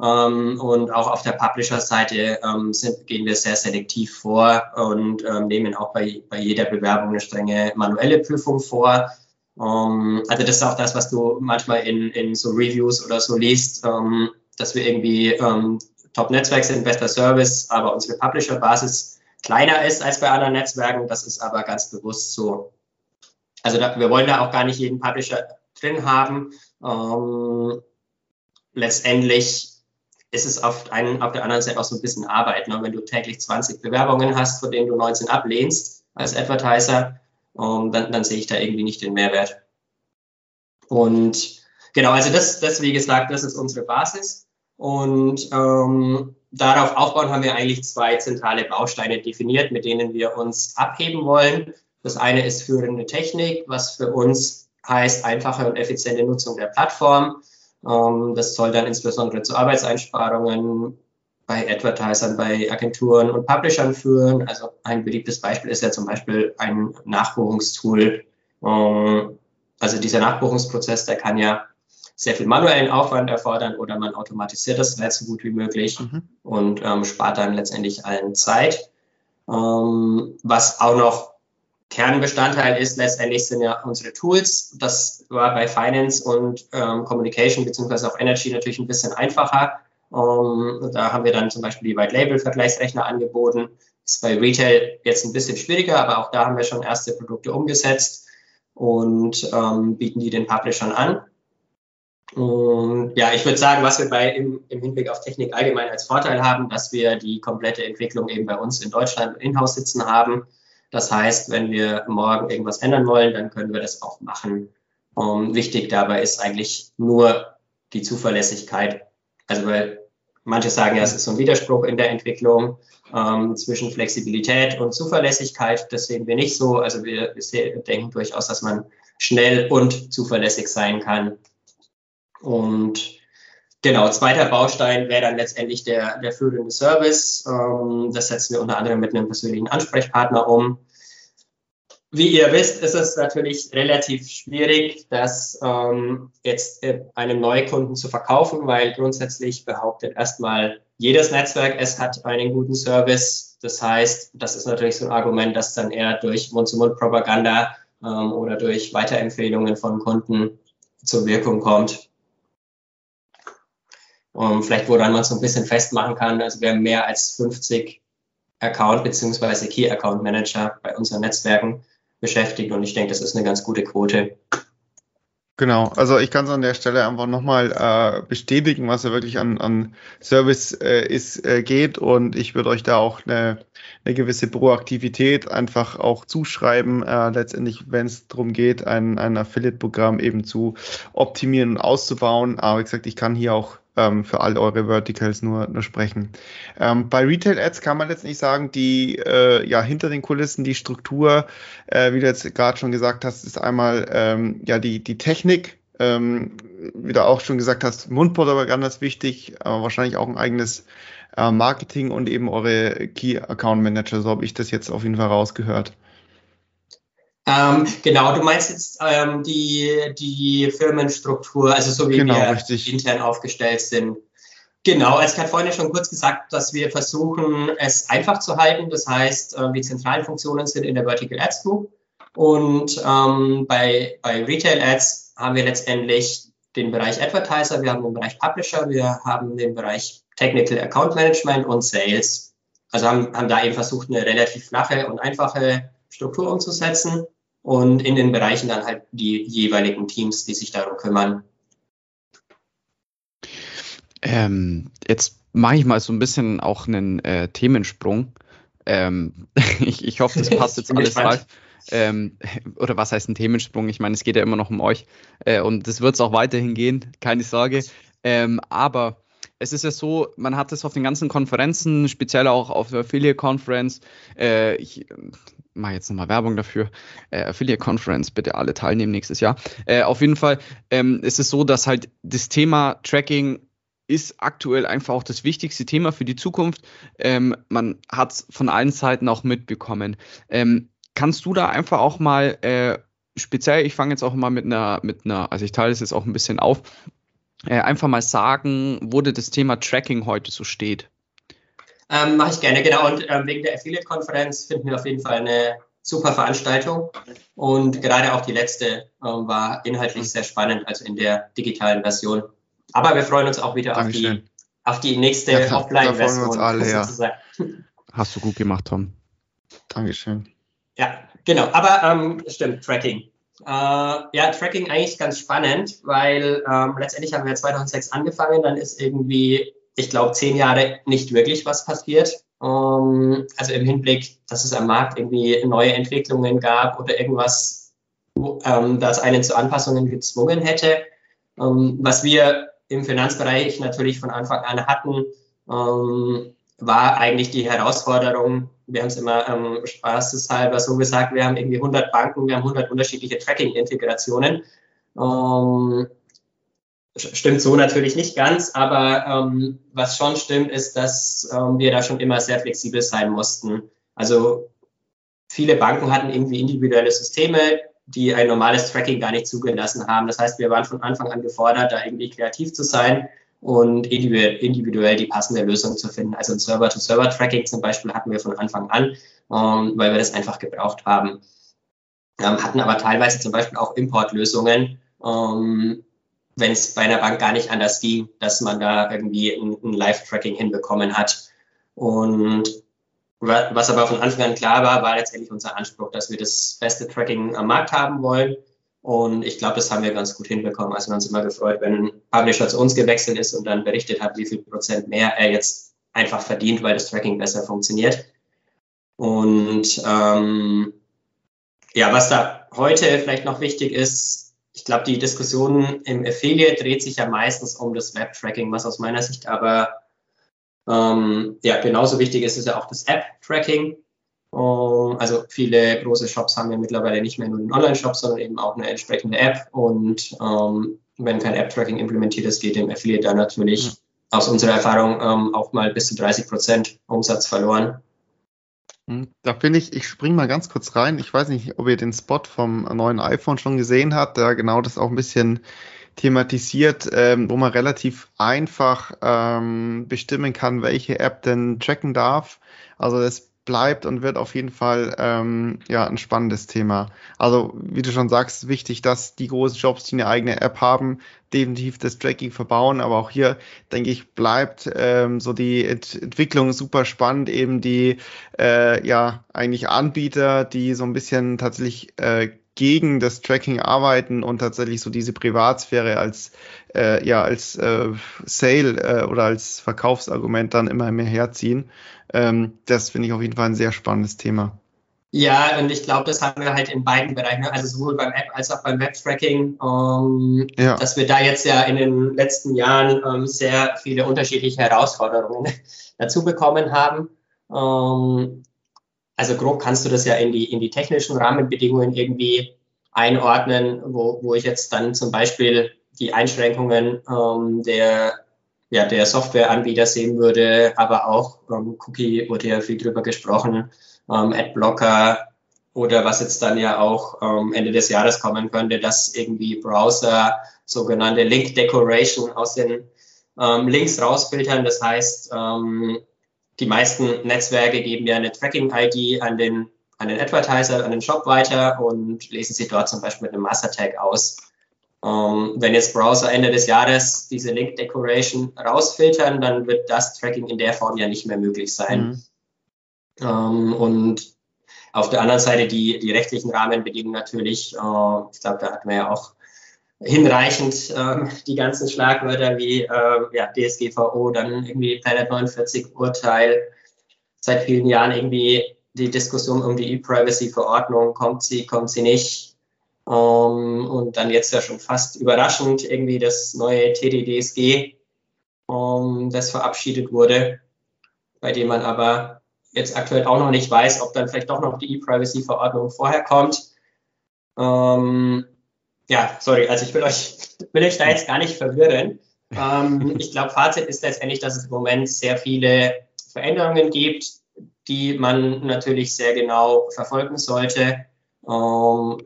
Ähm, und auch auf der Publisher-Seite ähm, sind, gehen wir sehr selektiv vor und ähm, nehmen auch bei, bei jeder Bewerbung eine strenge manuelle Prüfung vor. Ähm, also das ist auch das, was du manchmal in, in so Reviews oder so liest, ähm, dass wir irgendwie ähm, Top-Netzwerk sind, bester Service, aber unsere Publisher-Basis kleiner ist als bei anderen Netzwerken. Das ist aber ganz bewusst so. Also da, wir wollen da auch gar nicht jeden Publisher drin haben. letztendlich ist es auf, einen, auf der anderen Seite auch so ein bisschen Arbeit. Ne? Wenn du täglich 20 Bewerbungen hast, von denen du 19 ablehnst als Advertiser, ähm, dann, dann sehe ich da irgendwie nicht den Mehrwert. Und genau, also das, das, wie gesagt, das ist unsere Basis. Und ähm, darauf aufbauen haben wir eigentlich zwei zentrale Bausteine definiert, mit denen wir uns abheben wollen. Das eine ist führende Technik, was für uns heißt einfache und effiziente Nutzung der Plattform. Ähm, das soll dann insbesondere zu Arbeitseinsparungen, bei Advertisern, bei Agenturen und Publishern führen. Also ein beliebtes Beispiel ist ja zum Beispiel ein Nachbuchungstool. Ähm, also dieser Nachbuchungsprozess, der kann ja sehr viel manuellen Aufwand erfordern oder man automatisiert das halt so gut wie möglich mhm. und ähm, spart dann letztendlich allen Zeit. Ähm, was auch noch Kernbestandteil ist, letztendlich sind ja unsere Tools. Das war bei Finance und ähm, Communication beziehungsweise auch Energy natürlich ein bisschen einfacher. Um, ähm, da haben wir dann zum Beispiel die White Label Vergleichsrechner angeboten. Ist bei Retail jetzt ein bisschen schwieriger, aber auch da haben wir schon erste Produkte umgesetzt und ähm, bieten die den Publishern an. Und ja, ich würde sagen, was wir bei im, im, Hinblick auf Technik allgemein als Vorteil haben, dass wir die komplette Entwicklung eben bei uns in Deutschland in-house sitzen haben. Das heißt, wenn wir morgen irgendwas ändern wollen, dann können wir das auch machen. Um, wichtig dabei ist eigentlich nur die Zuverlässigkeit. Also weil Manche sagen ja, es ist so ein Widerspruch in der Entwicklung ähm, zwischen Flexibilität und Zuverlässigkeit. Das sehen wir nicht so. Also wir, wir denken durchaus, dass man schnell und zuverlässig sein kann. Und genau, zweiter Baustein wäre dann letztendlich der, der führende Service. Ähm, das setzen wir unter anderem mit einem persönlichen Ansprechpartner um. Wie ihr wisst, ist es natürlich relativ schwierig, das ähm, jetzt einem Neukunden zu verkaufen, weil grundsätzlich behauptet erstmal jedes Netzwerk, es hat einen guten Service. Das heißt, das ist natürlich so ein Argument, das dann eher durch Mund-zu-Mund-Propaganda ähm, oder durch Weiterempfehlungen von Kunden zur Wirkung kommt. Um, vielleicht woran man so ein bisschen festmachen kann, also wir haben mehr als 50 Account- bzw. Key-Account-Manager bei unseren Netzwerken beschäftigt und ich denke, das ist eine ganz gute Quote. Genau, also ich kann es an der Stelle einfach nochmal äh, bestätigen, was ja wirklich an, an Service äh, ist, äh, geht und ich würde euch da auch eine, eine gewisse Proaktivität einfach auch zuschreiben, äh, letztendlich, wenn es darum geht, ein, ein Affiliate-Programm eben zu optimieren und auszubauen. Aber wie gesagt, ich kann hier auch ähm, für all eure Verticals nur, nur sprechen. Ähm, bei Retail Ads kann man jetzt nicht sagen, die äh, ja hinter den Kulissen die Struktur, äh, wie du jetzt gerade schon gesagt hast, ist einmal ähm, ja die, die Technik, ähm, wie du auch schon gesagt hast, Mundpropaganda ist wichtig, aber wahrscheinlich auch ein eigenes äh, Marketing und eben eure Key Account Manager, so habe ich das jetzt auf jeden Fall rausgehört. Ähm, genau, du meinst jetzt ähm, die, die Firmenstruktur, also so wie genau, wir richtig. intern aufgestellt sind. Genau, also ich hatte vorhin schon kurz gesagt, dass wir versuchen, es einfach zu halten. Das heißt, äh, die zentralen Funktionen sind in der Vertical Ads Group. Und ähm, bei, bei Retail Ads haben wir letztendlich den Bereich Advertiser, wir haben den Bereich Publisher, wir haben den Bereich Technical Account Management und Sales. Also haben, haben da eben versucht, eine relativ flache und einfache Struktur umzusetzen und in den Bereichen dann halt die jeweiligen Teams, die sich darum kümmern. Ähm, jetzt mache ich mal so ein bisschen auch einen äh, Themensprung. Ähm, ich, ich, hoffe, das passt jetzt alles rein. Ähm, oder was heißt ein Themensprung? Ich meine, es geht ja immer noch um euch äh, und das wird es auch weiterhin gehen, keine Sorge. Ähm, aber es ist ja so, man hat es auf den ganzen Konferenzen, speziell auch auf der Affiliate Conference. Äh, ich mache jetzt nochmal Werbung dafür. Äh, Affiliate Conference, bitte alle teilnehmen nächstes Jahr. Äh, auf jeden Fall ähm, ist es so, dass halt das Thema Tracking ist aktuell einfach auch das wichtigste Thema für die Zukunft. Ähm, man hat es von allen Seiten auch mitbekommen. Ähm, kannst du da einfach auch mal äh, speziell, ich fange jetzt auch mal mit einer, mit einer, also ich teile es jetzt auch ein bisschen auf, äh, einfach mal sagen, wo das Thema Tracking heute so steht. Ähm, Mache ich gerne, genau. Und ähm, wegen der Affiliate-Konferenz finden wir auf jeden Fall eine super Veranstaltung. Und gerade auch die letzte ähm, war inhaltlich sehr spannend, also in der digitalen Version. Aber wir freuen uns auch wieder auf die, auf die nächste ja, Offline-Version. Ja. Hast du gut gemacht, Tom. Dankeschön. Ja, genau. Aber ähm, stimmt, Tracking. Äh, ja, Tracking eigentlich ganz spannend, weil ähm, letztendlich haben wir 2006 angefangen, dann ist irgendwie, ich glaube, zehn Jahre nicht wirklich was passiert. Ähm, also im Hinblick, dass es am Markt irgendwie neue Entwicklungen gab oder irgendwas, ähm, das einen zu Anpassungen gezwungen hätte. Ähm, was wir im Finanzbereich natürlich von Anfang an hatten, ähm, war eigentlich die Herausforderung, wir haben es immer ähm, spaßeshalber so gesagt, wir haben irgendwie 100 Banken, wir haben 100 unterschiedliche Tracking-Integrationen. Ähm, stimmt so natürlich nicht ganz, aber ähm, was schon stimmt, ist, dass ähm, wir da schon immer sehr flexibel sein mussten. Also viele Banken hatten irgendwie individuelle Systeme, die ein normales Tracking gar nicht zugelassen haben. Das heißt, wir waren von Anfang an gefordert, da irgendwie kreativ zu sein und individuell die passende Lösung zu finden. Also ein Server-to-Server-Tracking zum Beispiel hatten wir von Anfang an, ähm, weil wir das einfach gebraucht haben. Ähm, hatten aber teilweise zum Beispiel auch Importlösungen, ähm, wenn es bei einer Bank gar nicht anders ging, dass man da irgendwie ein, ein Live-Tracking hinbekommen hat. Und was aber von Anfang an klar war, war letztendlich unser Anspruch, dass wir das beste Tracking am Markt haben wollen und ich glaube, das haben wir ganz gut hinbekommen. Also wir haben uns immer gefreut, wenn ein Publisher zu uns gewechselt ist und dann berichtet hat, wie viel Prozent mehr er jetzt einfach verdient, weil das Tracking besser funktioniert. Und ähm, ja, was da heute vielleicht noch wichtig ist, ich glaube, die Diskussion im Affiliate dreht sich ja meistens um das Web-Tracking, was aus meiner Sicht aber Ähm, ja, genauso wichtig ist es ja auch das App-Tracking. Um, also viele große Shops haben ja mittlerweile nicht mehr nur einen Online-Shop, sondern eben auch eine entsprechende App. Und ähm, wenn kein App-Tracking implementiert ist, geht dem Affiliate dann natürlich ja. aus unserer Erfahrung ähm, auch mal bis zu 30 Prozent Umsatz verloren. Hm, da finde ich, ich springe mal ganz kurz rein. Ich weiß nicht, ob ihr den Spot vom neuen iPhone schon gesehen habt, der genau das auch ein bisschen thematisiert, ähm, wo man relativ einfach ähm, bestimmen kann, welche App denn tracken darf. Also das bleibt und wird auf jeden Fall ähm, ja ein spannendes Thema. Also wie du schon sagst, wichtig, dass die großen Shops, die eine eigene App haben, definitiv das Tracking verbauen. Aber auch hier denke ich bleibt ähm, so die Ent Entwicklung super spannend. Eben die äh, ja eigentlich Anbieter, die so ein bisschen tatsächlich äh, gegen das Tracking arbeiten und tatsächlich so diese Privatsphäre als äh, ja als äh, Sale äh, oder als Verkaufsargument dann immer mehr herziehen. Ähm, das finde ich auf jeden Fall ein sehr spannendes Thema. Ja, und ich glaube, das haben wir halt in beiden Bereichen, also sowohl beim App als auch beim Web-Tracking, ähm, ja. dass wir da jetzt ja in den letzten Jahren ähm, sehr viele unterschiedliche Herausforderungen dazu bekommen haben. Ähm, also grob kannst du das ja in die, in die technischen Rahmenbedingungen irgendwie einordnen, wo, wo ich jetzt dann zum Beispiel die Einschränkungen ähm, der ja, der Softwareanbieter sehen würde, aber auch ähm, Cookie wurde ja viel drüber gesprochen, ähm, Adblocker oder was jetzt dann ja auch ähm, Ende des Jahres kommen könnte, dass irgendwie Browser sogenannte Link Decoration aus den ähm, Links rausfiltern. Das heißt, ähm, die meisten Netzwerke geben ja eine Tracking-ID an den, an den Advertiser, an den Shop weiter und lesen sie dort zum Beispiel mit einem Master-Tag aus. Ähm, wenn jetzt Browser Ende des Jahres diese Link Decoration rausfiltern, dann wird das Tracking in der Form ja nicht mehr möglich sein. Mhm. Ähm, und auf der anderen Seite die, die rechtlichen Rahmenbedingungen natürlich. Äh, ich glaube, da hatten wir ja auch hinreichend äh, die ganzen Schlagwörter wie äh, ja, DSGVO, dann irgendwie Planet 49 Urteil. Seit vielen Jahren irgendwie die Diskussion um die E-Privacy-Verordnung, kommt sie, kommt sie nicht ähm, und dann jetzt ja schon fast überraschend irgendwie das neue TDDSG, ähm, das verabschiedet wurde, bei dem man aber jetzt aktuell auch noch nicht weiß, ob dann vielleicht doch noch die E-Privacy-Verordnung vorher kommt. Ähm, ja, sorry, also ich will euch, will euch da jetzt gar nicht verwirren. Ähm, ich glaube, Fazit ist letztendlich, dass es im Moment sehr viele Veränderungen gibt, die man natürlich sehr genau verfolgen sollte. Ähm,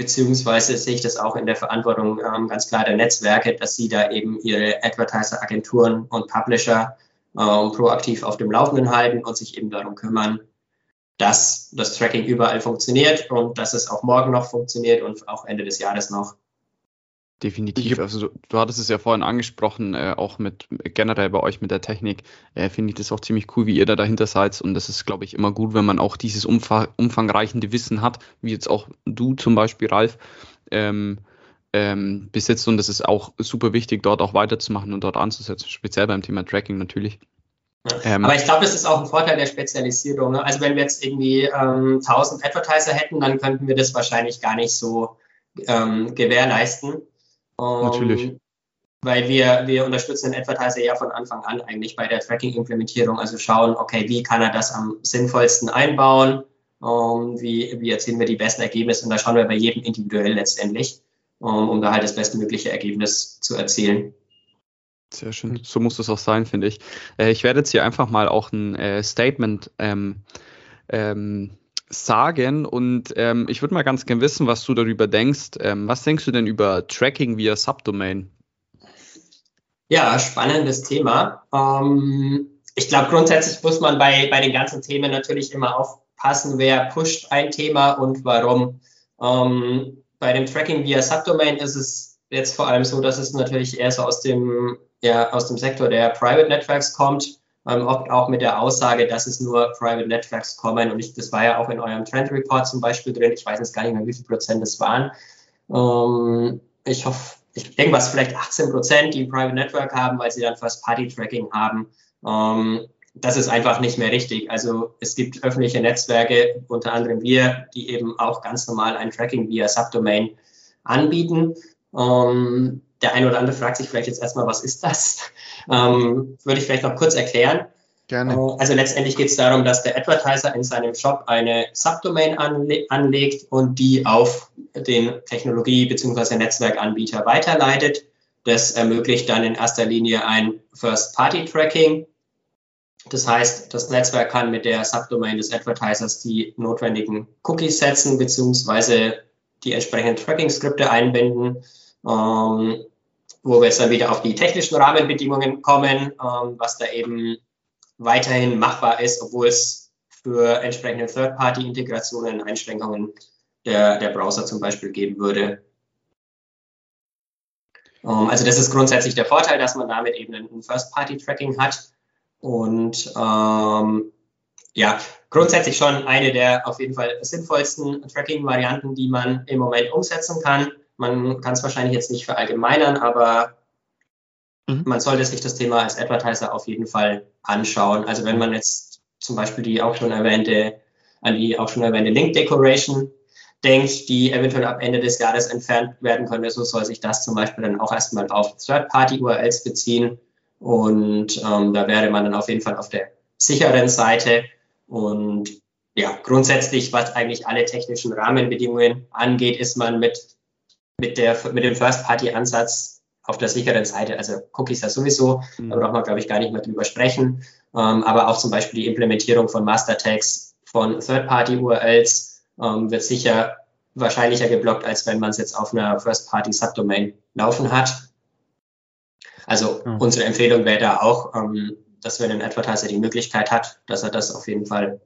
beziehungsweise sehe ich das auch in der Verantwortung ähm, ganz klar der Netzwerke, dass sie da eben ihre Advertiser-Agenturen und Publisher ähm, proaktiv auf dem Laufenden halten und sich eben darum kümmern, dass das Tracking überall funktioniert und dass es auch morgen noch funktioniert und auch Ende des Jahres noch. Definitiv. Also du, du, hattest es ja vorhin angesprochen, äh, auch mit generell bei euch mit der Technik, äh, finde ich das auch ziemlich cool, wie ihr da dahinter seid. Und das ist, glaube ich, immer gut, wenn man auch dieses umfang, umfangreichende Wissen hat, wie jetzt auch du zum Beispiel, Ralf, ähm, ähm, besitzt. Und das ist auch super wichtig, dort auch weiterzumachen und dort anzusetzen, speziell beim Thema Tracking natürlich. Ähm, Aber ich glaube, das ist auch ein Vorteil der Spezialisierung. Ne? Also wenn wir jetzt irgendwie ähm, 1000 Advertiser hätten, dann könnten wir das wahrscheinlich gar nicht so ähm, gewährleisten. Natürlich. Ähm, weil wir, wir unterstützen den Advertiser ja von Anfang an eigentlich bei der Tracking-Implementierung. Also schauen, okay, wie kann er das am sinnvollsten einbauen? Um, ähm, wie, wie erzielen wir die besten Ergebnisse? Und da schauen wir bei jedem individuell letztendlich, um, um da halt das bestmögliche Ergebnis zu erzielen. Sehr schön. So muss das auch sein, finde ich. Äh, ich werde jetzt hier einfach mal auch ein äh, Statement ähm, ähm, sagen und ähm, ich würde mal ganz gerne wissen, was du darüber denkst. Ähm, was denkst du denn über Tracking via Subdomain? Ja, spannendes Thema. Ähm, ich glaube, grundsätzlich muss man bei, bei den ganzen Themen natürlich immer aufpassen, wer pusht ein Thema und warum. Ähm, bei dem Tracking via Subdomain ist es jetzt vor allem so, dass es natürlich eher so aus dem, ja, aus dem Sektor der Private Networks kommt ähm, oft auch mit der Aussage, dass es nur Private Networks kommen. Und ich, das war ja auch in eurem Trend Report zum Beispiel drin. Ich weiß jetzt gar nicht mehr, wie viel Prozent es waren. Ähm, ich hoffe, ich denke, was vielleicht 18 Prozent, die ein Private Network haben, weil sie dann First Party Tracking haben. Ähm, das ist einfach nicht mehr richtig. Also es gibt öffentliche Netzwerke, unter anderem wir, die eben auch ganz normal ein Tracking via Subdomain anbieten. Ähm, der eine oder andere fragt sich vielleicht jetzt erstmal, was ist das? Ähm, würde ich vielleicht noch kurz erklären. Gerne. Äh, also letztendlich geht es darum, dass der Advertiser in seinem Shop eine Subdomain anle anlegt und die auf den Technologie- bzw. Netzwerkanbieter weiterleitet. Das ermöglicht dann in erster Linie ein First-Party-Tracking. Das heißt, das Netzwerk kann mit der Subdomain des Advertisers die notwendigen Cookies setzen bzw. die entsprechenden Tracking-Skripte einbinden. Ähm, wo wir jetzt dann wieder auf die technischen Rahmenbedingungen kommen, ähm, was da eben weiterhin machbar ist, obwohl es für entsprechende Third-Party-Integrationen Einschränkungen der, der Browser zum Beispiel geben würde. Ähm, also das ist grundsätzlich der Vorteil, dass man damit eben ein First-Party-Tracking hat. Und ähm, ja, grundsätzlich schon eine der auf jeden Fall sinnvollsten Tracking-Varianten, die man im Moment umsetzen kann. Man kann es wahrscheinlich jetzt nicht verallgemeinern, aber mhm. man sollte sich das Thema als Advertiser auf jeden Fall anschauen. Also wenn man jetzt zum Beispiel die auch schon erwähnte, an die auch schon erwähnte Link Decoration denkt, die eventuell ab Ende des Jahres entfernt werden könnte, so soll sich das zum Beispiel dann auch erstmal auf Third-Party-URLs beziehen. Und ähm, da wäre man dann auf jeden Fall auf der sicheren Seite. Und ja, grundsätzlich, was eigentlich alle technischen Rahmenbedingungen angeht, ist man mit mit, der, mit dem First-Party-Ansatz auf der sicheren Seite. Also Cookies ja sowieso, mhm. da braucht man, glaube ich, gar nicht mehr drüber sprechen. Ähm, aber auch zum Beispiel die Implementierung von Master-Tags von Third-Party-URLs ähm, wird sicher wahrscheinlicher geblockt, als wenn man es jetzt auf einer First-Party-Subdomain laufen hat. Also mhm. unsere Empfehlung wäre da auch, ähm, dass wenn ein Advertiser die Möglichkeit hat, dass er das auf jeden Fall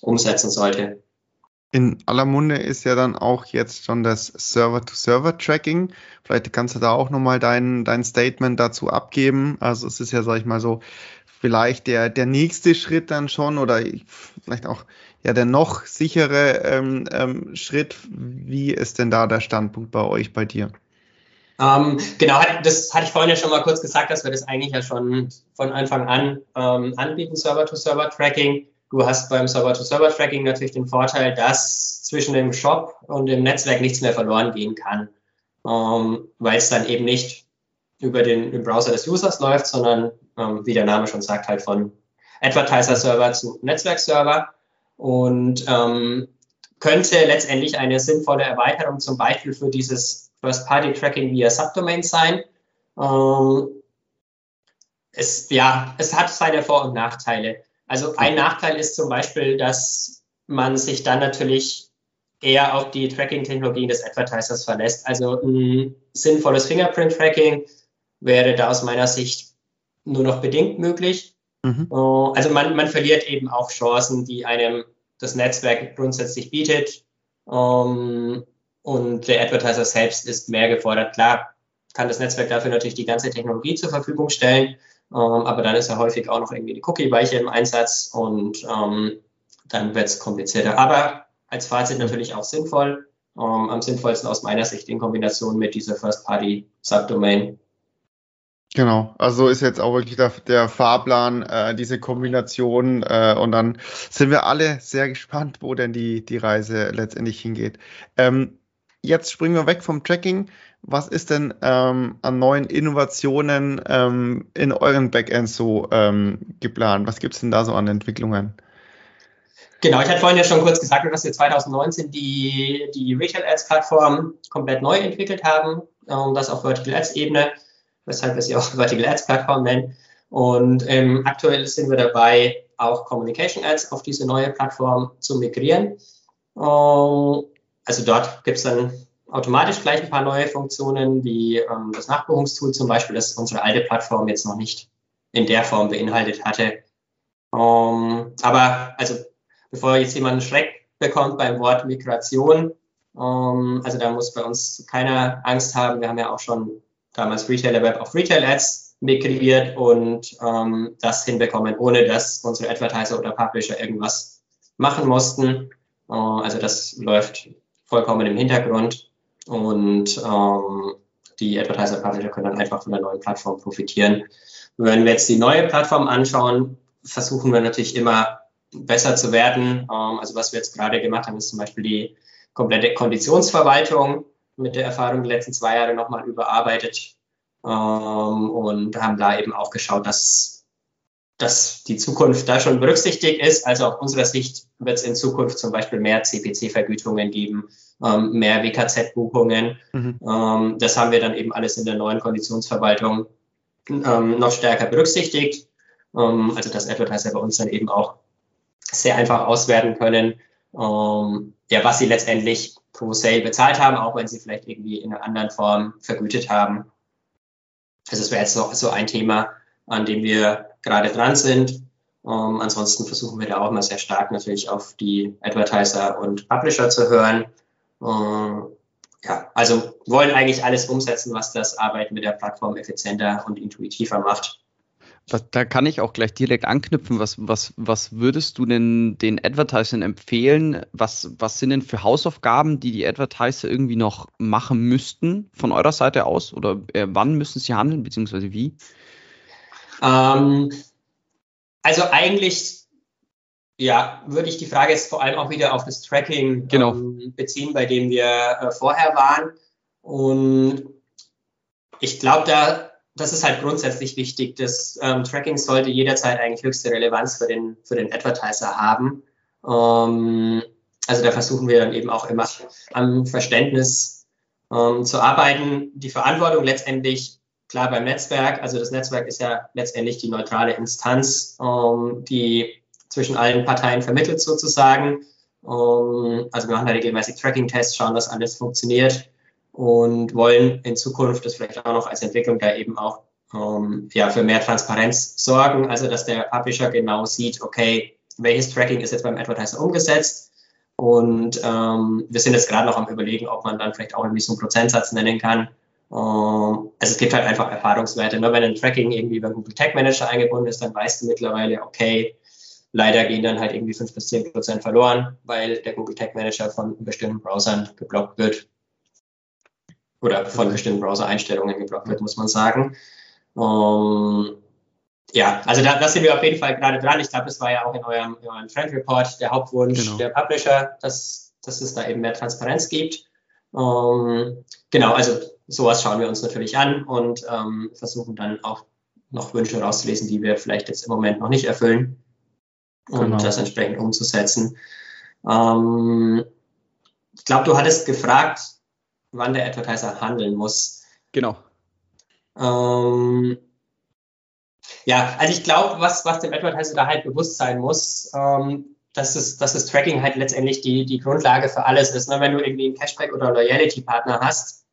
umsetzen sollte. In aller Munde ist ja dann auch jetzt schon das Server-to-Server-Tracking. Vielleicht kannst du da auch nochmal dein, dein Statement dazu abgeben. Also es ist ja, sag ich mal so, vielleicht der, der nächste Schritt dann schon oder vielleicht auch ja der noch sichere ähm, ähm, Schritt. Wie ist denn da der Standpunkt bei euch, bei dir? Ähm, genau, das hatte ich vorhin ja schon mal kurz gesagt, dass wir das eigentlich ja schon von Anfang an ähm, anbieten, Server-to-Server-Tracking. Du hast beim Server-to-Server-Tracking natürlich den Vorteil, dass zwischen dem Shop und dem Netzwerk nichts mehr verloren gehen kann, ähm, weil es dann eben nicht über den, Browser des Users läuft, sondern, ähm, wie der Name schon sagt, halt von Advertiser-Server zu Netzwerk-Server und ähm, könnte letztendlich eine sinnvolle Erweiterung zum Beispiel für dieses First-Party-Tracking via Subdomain sein. Ähm, es, ja, es hat seine Vor- und Nachteile. Also ein Nachteil ist zum Beispiel, dass man sich dann natürlich eher auf die Tracking-Technologien des Advertisers verlässt. Also ein sinnvolles Fingerprint-Tracking wäre da aus meiner Sicht nur noch bedingt möglich. Mhm. Äh, also man, man verliert eben auch Chancen, die einem das Netzwerk grundsätzlich bietet. Ähm, und der Advertiser selbst ist mehr gefordert. Klar kann das Netzwerk dafür natürlich die ganze Technologie zur Verfügung stellen, aber dann ist ja häufig auch noch irgendwie die Cookie-Weiche im Einsatz und ähm, dann wird es komplizierter. Aber als Fazit natürlich auch sinnvoll. Ähm, am sinnvollsten aus meiner Sicht in Kombination mit dieser First-Party-Subdomain. Genau, also ist jetzt auch wirklich der, der Fahrplan, äh, diese Kombination äh, und dann sind wir alle sehr gespannt, wo denn die, die Reise letztendlich hingeht. Ähm, jetzt springen wir weg vom Tracking was ist denn ähm, an neuen Innovationen ähm, in euren Backends so ähm, geplant? Was gibt es denn da so an Entwicklungen? Genau, ich hatte vorhin ja schon kurz gesagt, dass wir 2019 die, die Retail Ads Plattform komplett neu entwickelt haben, ähm, das auf Vertical Ads Ebene, weshalb wir sie auch Vertical Ads Plattform nennen. Und ähm, aktuell sind wir dabei, auch Communication Ads auf diese neue Plattform zu migrieren. Ähm, also dort gibt es dann automatisch gleich ein paar neue Funktionen, wie ähm, das Nachbuchungstool zum Beispiel, das unsere alte Plattform jetzt noch nicht in der Form beinhaltet hatte. Ähm, aber also bevor jetzt jemand einen Schreck bekommt beim Wort Migration, ähm, also da muss bei uns keiner Angst haben. Wir haben ja auch schon damals Retailer Web auf Retail Ads migriert und ähm, das hinbekommen, ohne dass unsere Advertiser oder Publisher irgendwas machen mussten. Äh, also das läuft vollkommen im Hintergrund. Und ähm, die Advertiser Publisher können dann einfach von der neuen Plattform profitieren. Wenn wir jetzt die neue Plattform anschauen, versuchen wir natürlich immer besser zu werden. Ähm, also was wir jetzt gerade gemacht haben, ist zum Beispiel die komplette Konditionsverwaltung mit der Erfahrung der letzten zwei Jahre nochmal überarbeitet. ähm, und haben da eben auch geschaut, dass, dass die Zukunft da schon berücksichtigt ist. Also aus unserer Sicht wird es in Zukunft zum Beispiel mehr CPC-Vergütungen geben, ähm, mehr WKZ-Buchungen. Mhm. Ähm, das haben wir dann eben alles in der neuen Konditionsverwaltung ähm, noch stärker berücksichtigt. Ähm, also dass Advertiser bei uns dann eben auch sehr einfach auswerten können, ähm, ja, was sie letztendlich pro Sale bezahlt haben, auch wenn sie vielleicht irgendwie in einer anderen Form vergütet haben. Also das wäre jetzt so, so ein Thema, an dem wir gerade dran sind. Ähm, ansonsten versuchen wir da auch mal sehr stark natürlich auf die Advertiser und Publisher zu hören. Ähm, ja, also wollen eigentlich alles umsetzen, was das Arbeiten mit der Plattform effizienter und intuitiver macht. Da, da, kann ich auch gleich direkt anknüpfen. Was, was, was würdest du denn den Advertisern empfehlen? Was, was sind denn für Hausaufgaben, die die Advertiser irgendwie noch machen müssten von eurer Seite aus? Oder äh, wann müssen sie handeln, beziehungsweise wie? Ähm, also eigentlich, ja, würde ich die Frage jetzt vor allem auch wieder auf das Tracking genau. ähm, beziehen, bei dem wir äh, vorher waren. Und ich glaube, da das ist halt grundsätzlich wichtig. Das ähm, Tracking sollte jederzeit eigentlich höchste Relevanz für den, für den Advertiser haben. Ähm, also da versuchen wir dann eben auch immer am Verständnis ähm, zu arbeiten. Die Verantwortung letztendlich klar beim Netzwerk. Also das Netzwerk ist ja letztendlich die neutrale Instanz, ähm, die zwischen allen Parteien vermittelt sozusagen. Ähm, also wir machen da regelmäßig Tracking-Tests, schauen, dass alles funktioniert und wollen in Zukunft das vielleicht auch noch als Entwicklung da eben auch ähm, ja, für mehr Transparenz sorgen, also dass der Publisher genau sieht, okay, welches Tracking ist jetzt beim Advertiser umgesetzt und ähm, wir sind jetzt gerade noch am überlegen, ob man dann vielleicht auch irgendwie so einen Prozentsatz nennen kann. Ähm, also es gibt halt einfach Erfahrungswerte. Nur wenn ein Tracking irgendwie über Google Tag Manager eingebunden ist, dann weißt du mittlerweile, okay, leider gehen dann halt irgendwie fünf bis zehn Prozent verloren, weil der Google Tag Manager von bestimmten Browsern geblockt wird oder von bestimmten Browser-Einstellungen geblockt wird, muss man sagen. Um, ähm, ja, also da, da sind wir auf jeden Fall gerade dran. Ich glaube, das war ja auch in eurem, in eurem Trend Report der Hauptwunsch genau. der Publisher, dass, dass es da eben mehr Transparenz gibt. Ähm, genau, also sowas schauen wir uns natürlich an und ähm, versuchen dann auch noch Wünsche rauszulesen, die wir vielleicht jetzt im Moment noch nicht erfüllen und genau. das entsprechend umzusetzen. ich glaube, du hattest gefragt, wann der Advertiser handeln muss. Genau. Ähm, ja, also ich glaube, was, was dem Advertiser da halt bewusst sein muss, ähm, dass, es, dass das Tracking halt letztendlich die, die Grundlage für alles ist. Ne? Wenn du irgendwie einen Cashback oder Loyalty-Partner hast,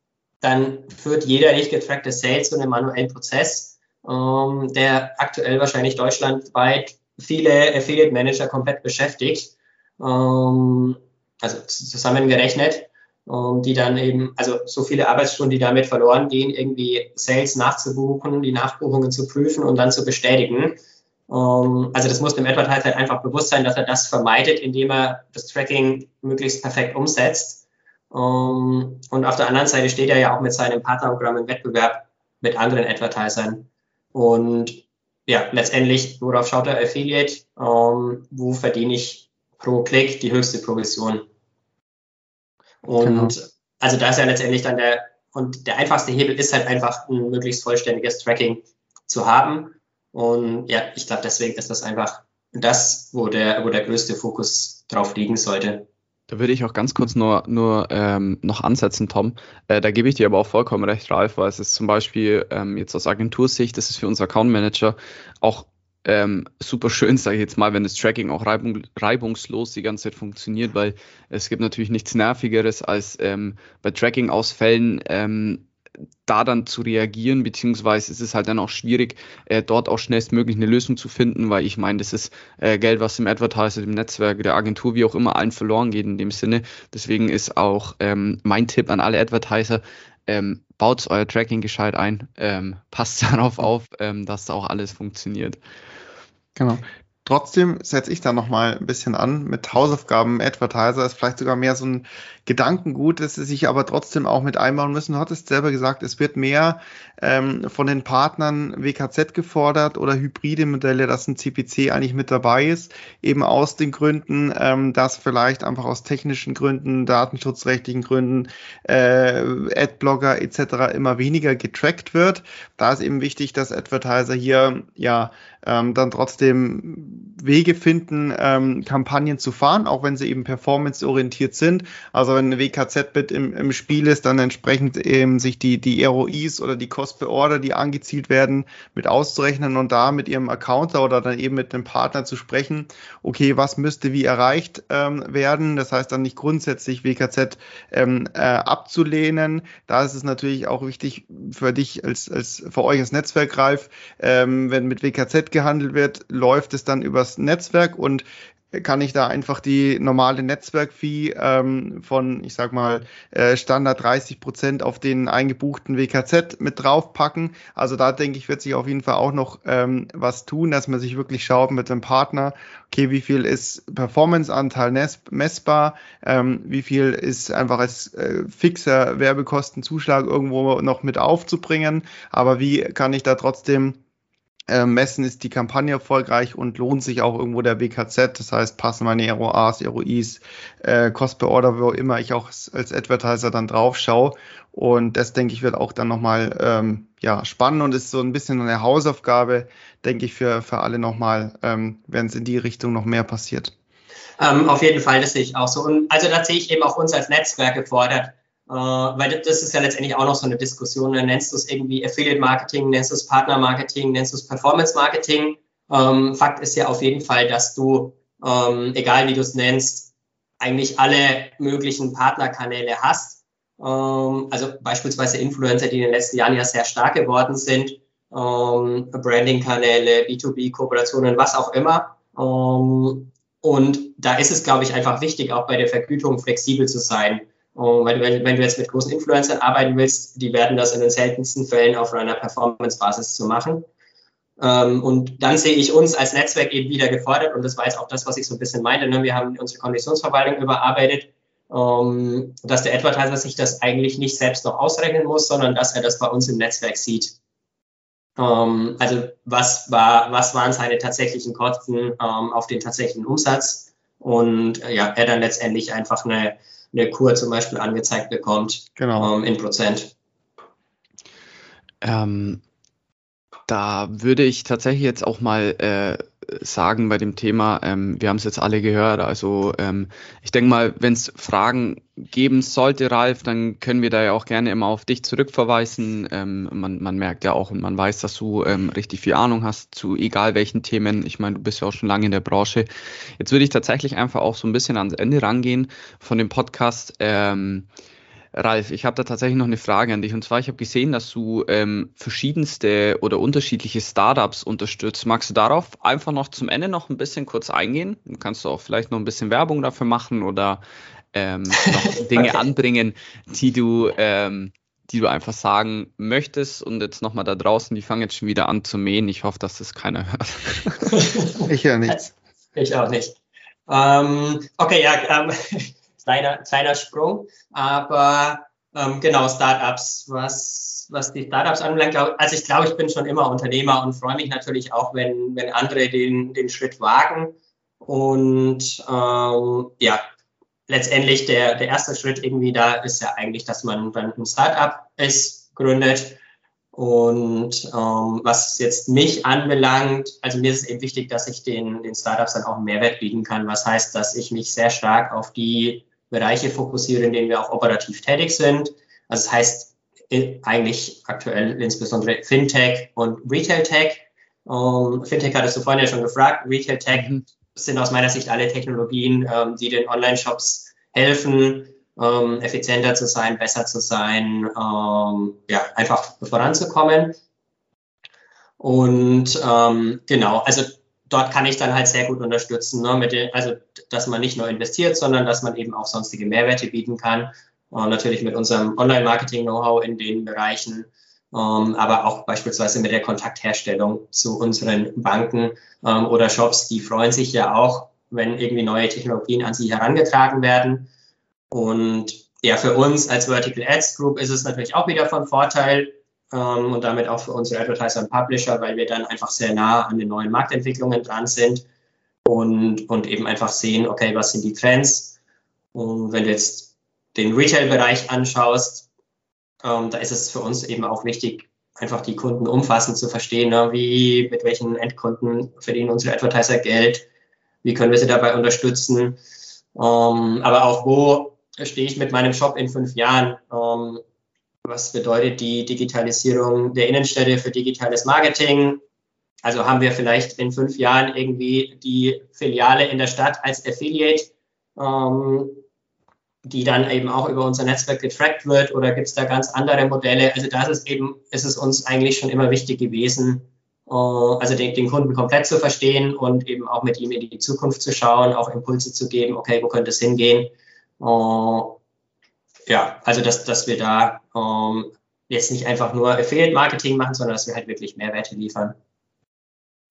dann führt jeder nicht getrackte Sales zu einem manuellen Prozess, ähm, der aktuell wahrscheinlich deutschlandweit viele Affiliate Manager komplett beschäftigt. Ähm, also zusammengerechnet ähm, die dann eben, also so viele Arbeitsstunden, die damit verloren gehen, irgendwie Sales nachzubuchen, die Nachbuchungen zu prüfen und dann zu bestätigen. Ähm, also das muss dem Advertiser halt einfach bewusst sein, dass er das vermeidet, indem er das Tracking möglichst perfekt umsetzt. Ähm, und auf der anderen Seite steht er ja auch mit seinem Partnerprogramm im Wettbewerb mit anderen Advertisern. Und ja, letztendlich, worauf schaut der Affiliate? wo verdiene ich pro Klick die höchste Provision? Und genau. also da ist ja letztendlich dann der, und der einfachste Hebel ist halt einfach ein möglichst vollständiges Tracking zu haben. Und ja, ich glaube, deswegen ist das einfach das, wo der, wo der größte Fokus drauf liegen sollte. Da würde ich auch ganz kurz nur, nur ähm, noch ansetzen, Tom. Äh, da gebe ich dir aber auch vollkommen recht, Ralf, weil es ist zum Beispiel ähm, jetzt aus Agentursicht, das ist für uns Account Manager auch ähm, super schön, sage ich jetzt mal, wenn das Tracking auch reibung, reibungslos die ganze Zeit funktioniert, weil es gibt natürlich nichts Nervigeres als ähm, bei Tracking-Ausfällen ähm, da dann zu reagieren, beziehungsweise ist es halt dann auch schwierig, äh, dort auch schnellstmöglich eine Lösung zu finden, weil ich meine, das ist äh, Geld, was im Advertiser, dem Netzwerk, der Agentur, wie auch immer, allen verloren geht in dem Sinne. Deswegen ist auch ähm, mein Tipp an alle Advertiser, ähm, baut euer Tracking gescheit ein, ähm, passt darauf auf, ähm, dass da auch alles funktioniert. Genau. Trotzdem setze ich da nochmal ein bisschen an mit Hausaufgaben. Advertiser ist vielleicht sogar mehr so ein Gedankengut, das sie sich aber trotzdem auch mit einbauen müssen. Du hattest selber gesagt, es wird mehr ähm, von den Partnern WKZ gefordert oder hybride Modelle, dass ein CPC eigentlich mit dabei ist, eben aus den Gründen, ähm, dass vielleicht einfach aus technischen Gründen, datenschutzrechtlichen Gründen, äh, Adblocker etc. immer weniger getrackt wird. Da ist eben wichtig, dass Advertiser hier ja ähm, dann trotzdem Wege finden, ähm, Kampagnen zu fahren, auch wenn sie eben performanceorientiert sind. Also wenn ein WKZ-Bit im, im Spiel ist, dann entsprechend eben sich die, die ROIs oder die Cost per Order, die angezielt werden, mit auszurechnen und da mit ihrem Accounter oder dann eben mit dem Partner zu sprechen, okay, was müsste wie erreicht ähm, werden. Das heißt dann nicht grundsätzlich WKZ ähm, äh, abzulehnen. Da ist es natürlich auch wichtig für dich als, als für euch als Netzwerkreif, ähm, wenn mit WKZ gehandelt wird, läuft es dann übers Netzwerk und kann ich da einfach die normale Netzwerkfee ähm, von, ich sag mal, äh, Standard 30 Prozent auf den eingebuchten WKZ mit draufpacken. Also da denke ich, wird sich auf jeden Fall auch noch ähm, was tun, dass man sich wirklich schaut mit dem Partner, okay, wie viel ist Performanceanteil messbar, ähm, wie viel ist einfach als äh, fixer Werbekostenzuschlag irgendwo noch mit aufzubringen, aber wie kann ich da trotzdem äh, messen, ist die Kampagne erfolgreich und lohnt sich auch irgendwo der WKZ. Das heißt, passen meine ROAs, ROIs, äh, Cost per Order, wo immer ich auch als Advertiser dann drauf schaue. Und das, denke ich, wird auch dann nochmal ähm, ja, spannend und ist so ein bisschen eine Hausaufgabe, denke ich, für, für alle nochmal, ähm, wenn es in die Richtung noch mehr passiert. Ähm, auf jeden Fall, das sehe ich auch so. Und also da sehe ich eben auch uns als Netzwerk gefordert, äh, weil das ist ja letztendlich auch noch so eine Diskussion. Dann nennst du es irgendwie Affiliate Marketing, nennst du es Partner Marketing, nennst du es Performance Marketing. Ähm, Fakt ist ja auf jeden Fall, dass du, ähm, egal wie du es nennst, eigentlich alle möglichen Partnerkanäle hast. Ähm, also beispielsweise Influencer, die in den letzten Jahren ja sehr stark geworden sind, ähm, Branding-Kanäle, B2B-Kooperationen, was auch immer. Ähm, und da ist es, glaube ich, einfach wichtig, auch bei der Vergütung flexibel zu sein. Und wenn, wenn, du jetzt mit großen Influencern arbeiten willst, die werden das in den seltensten Fällen auf einer Performance-Basis zu machen. Ähm, und dann sehe ich uns als Netzwerk eben wieder gefordert, und das war jetzt auch das, was ich so ein bisschen meinte, ne? wir haben unsere Konditionsverwaltung überarbeitet, ähm, dass der Advertiser sich das eigentlich nicht selbst noch ausrechnen muss, sondern dass er das bei uns im Netzwerk sieht. Ähm, also was, war, was waren seine tatsächlichen Kosten ähm, auf den tatsächlichen Umsatz und äh, ja, er dann letztendlich einfach eine eine Kur zum Beispiel angezeigt bekommt genau. ähm, in Prozent. Ähm, da würde ich tatsächlich jetzt auch mal äh, sagen bei dem Thema, ähm, wir haben es jetzt alle gehört, also ähm, ich denke mal, wenn es Fragen geben sollte, Ralf, dann können wir da ja auch gerne immer auf dich zurückverweisen. Ähm, man, man merkt ja auch und man weiß, dass du ähm, richtig viel Ahnung hast zu egal welchen Themen. Ich meine, du bist ja auch schon lange in der Branche. Jetzt würde ich tatsächlich einfach auch so ein bisschen ans Ende rangehen von dem Podcast. Ähm, Ralf, ich habe da tatsächlich noch eine Frage an dich. Und zwar, ich habe gesehen, dass du ähm, verschiedenste oder unterschiedliche Startups unterstützt. Magst du darauf einfach noch zum Ende noch ein bisschen kurz eingehen? Kannst du auch vielleicht noch ein bisschen Werbung dafür machen oder ähm, noch Dinge okay. anbringen, die du, ähm, die du einfach sagen möchtest? Und jetzt nochmal da draußen, die fangen jetzt schon wieder an zu mähen. Ich hoffe, dass das keiner hört. ich höre nichts. Ich auch nicht. Ähm, okay, ja, ähm, kleiner, kleiner Sprung. Aber ähm, genau, Startups, was, was die Startups anbelangt, glaub, also ich glaube, ich bin schon immer Unternehmer und freue mich natürlich auch, wenn, wenn andere den, den Schritt wagen. Und ähm, ja, letztendlich der, der erste Schritt irgendwie da ist ja eigentlich, dass man dann ein Startup ist, gründet. Und ähm, was jetzt mich anbelangt, also mir ist es eben wichtig, dass ich den, den Startups dann auch einen Mehrwert bieten kann. Was heißt, dass ich mich sehr stark auf die Bereiche fokussieren, in denen wir auch operativ tätig sind. Also das heißt eigentlich aktuell insbesondere Fintech und Retail Tech. Um, Fintech hattest du vorhin ja schon gefragt. Retail Tech mhm. sind aus meiner Sicht alle Technologien, ähm, die den Online-Shops helfen, ähm, effizienter zu sein, besser zu sein, ähm, ja, einfach voranzukommen. Und ähm, genau, also dort kann ich dann halt sehr gut unterstützen, ne, mit den, also dass man nicht nur investiert, sondern dass man eben auch sonstige Mehrwerte bieten kann. Und natürlich mit unserem Online-Marketing-Know-how in den Bereichen. ähm, aber auch beispielsweise mit der Kontaktherstellung zu unseren Banken ähm, oder Shops, die freuen sich ja auch, wenn irgendwie neue Technologien an sie herangetragen werden. Und ja, für uns als Vertical Ads Group ist es natürlich auch wieder von Vorteil ähm, und damit auch für unsere Advertiser und Publisher, weil wir dann einfach sehr nah an den neuen Marktentwicklungen dran sind und, und eben einfach sehen, okay, was sind die Trends? Und wenn du jetzt den Retail-Bereich anschaust, ähm, da ist es für uns eben auch wichtig, einfach die Kunden umfassend zu verstehen, ne? wie, mit welchen Endkunden verdienen unsere Advertiser Geld, wie können wir sie dabei unterstützen, ähm, aber auch wo stehe ich mit meinem Shop in fünf Jahren, ähm, was bedeutet die Digitalisierung der Innenstädte für digitales Marketing, also haben wir vielleicht in fünf Jahren irgendwie die Filiale in der Stadt als Affiliate ähm, die dann eben auch über unser Netzwerk getrackt wird oder gibt es da ganz andere Modelle? Also das ist eben, ist es uns eigentlich schon immer wichtig gewesen, äh, also den, den, Kunden komplett zu verstehen und eben auch mit ihm in die Zukunft zu schauen, auch Impulse zu geben, okay, wo könnte es hingehen? Äh, ja, also dass, dass wir da ähm, jetzt nicht einfach nur Affiliate-Marketing machen, sondern dass wir halt wirklich Mehrwerte liefern.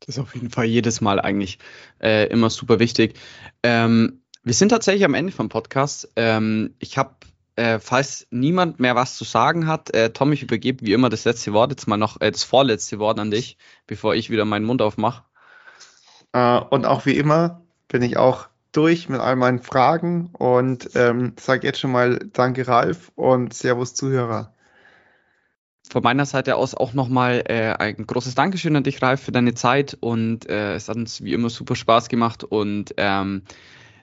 Das ist auf jeden Fall jedes Mal eigentlich äh, immer super wichtig. Ähm, wir sind tatsächlich am Ende vom Podcast. Ähm, ich habe, äh, falls niemand mehr was zu sagen hat, äh, Tom, ich übergebe wie immer das letzte Wort, jetzt mal noch äh, das vorletzte Wort an dich, bevor ich wieder meinen Mund aufmache. Äh, und auch wie immer bin ich auch durch mit all meinen Fragen und ähm, sage jetzt schon mal Danke, Ralf, und Servus, Zuhörer von meiner Seite aus auch nochmal äh, ein großes Dankeschön an dich, Ralf, für deine Zeit und äh, es hat uns wie immer super Spaß gemacht und ähm,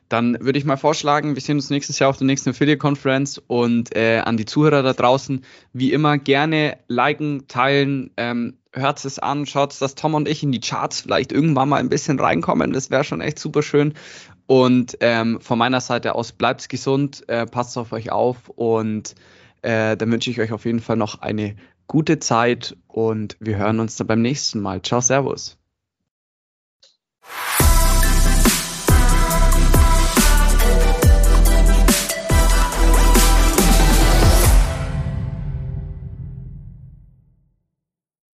dann würde ich mal vorschlagen, wir sehen uns nächstes Jahr auf der nächsten Affiliate Conference und äh, an die Zuhörer da draußen, wie immer gerne liken, teilen, ähm, hört es an, schaut, dass Tom und ich in die Charts vielleicht irgendwann mal ein bisschen reinkommen. Das wäre schon echt super schön. Und ähm, von meiner Seite aus bleibt gesund, äh, passt auf euch auf und äh, dann wünsche ich euch auf jeden Fall noch eine gute Zeit und wir hören uns dann beim nächsten Mal. Ciao, Servus.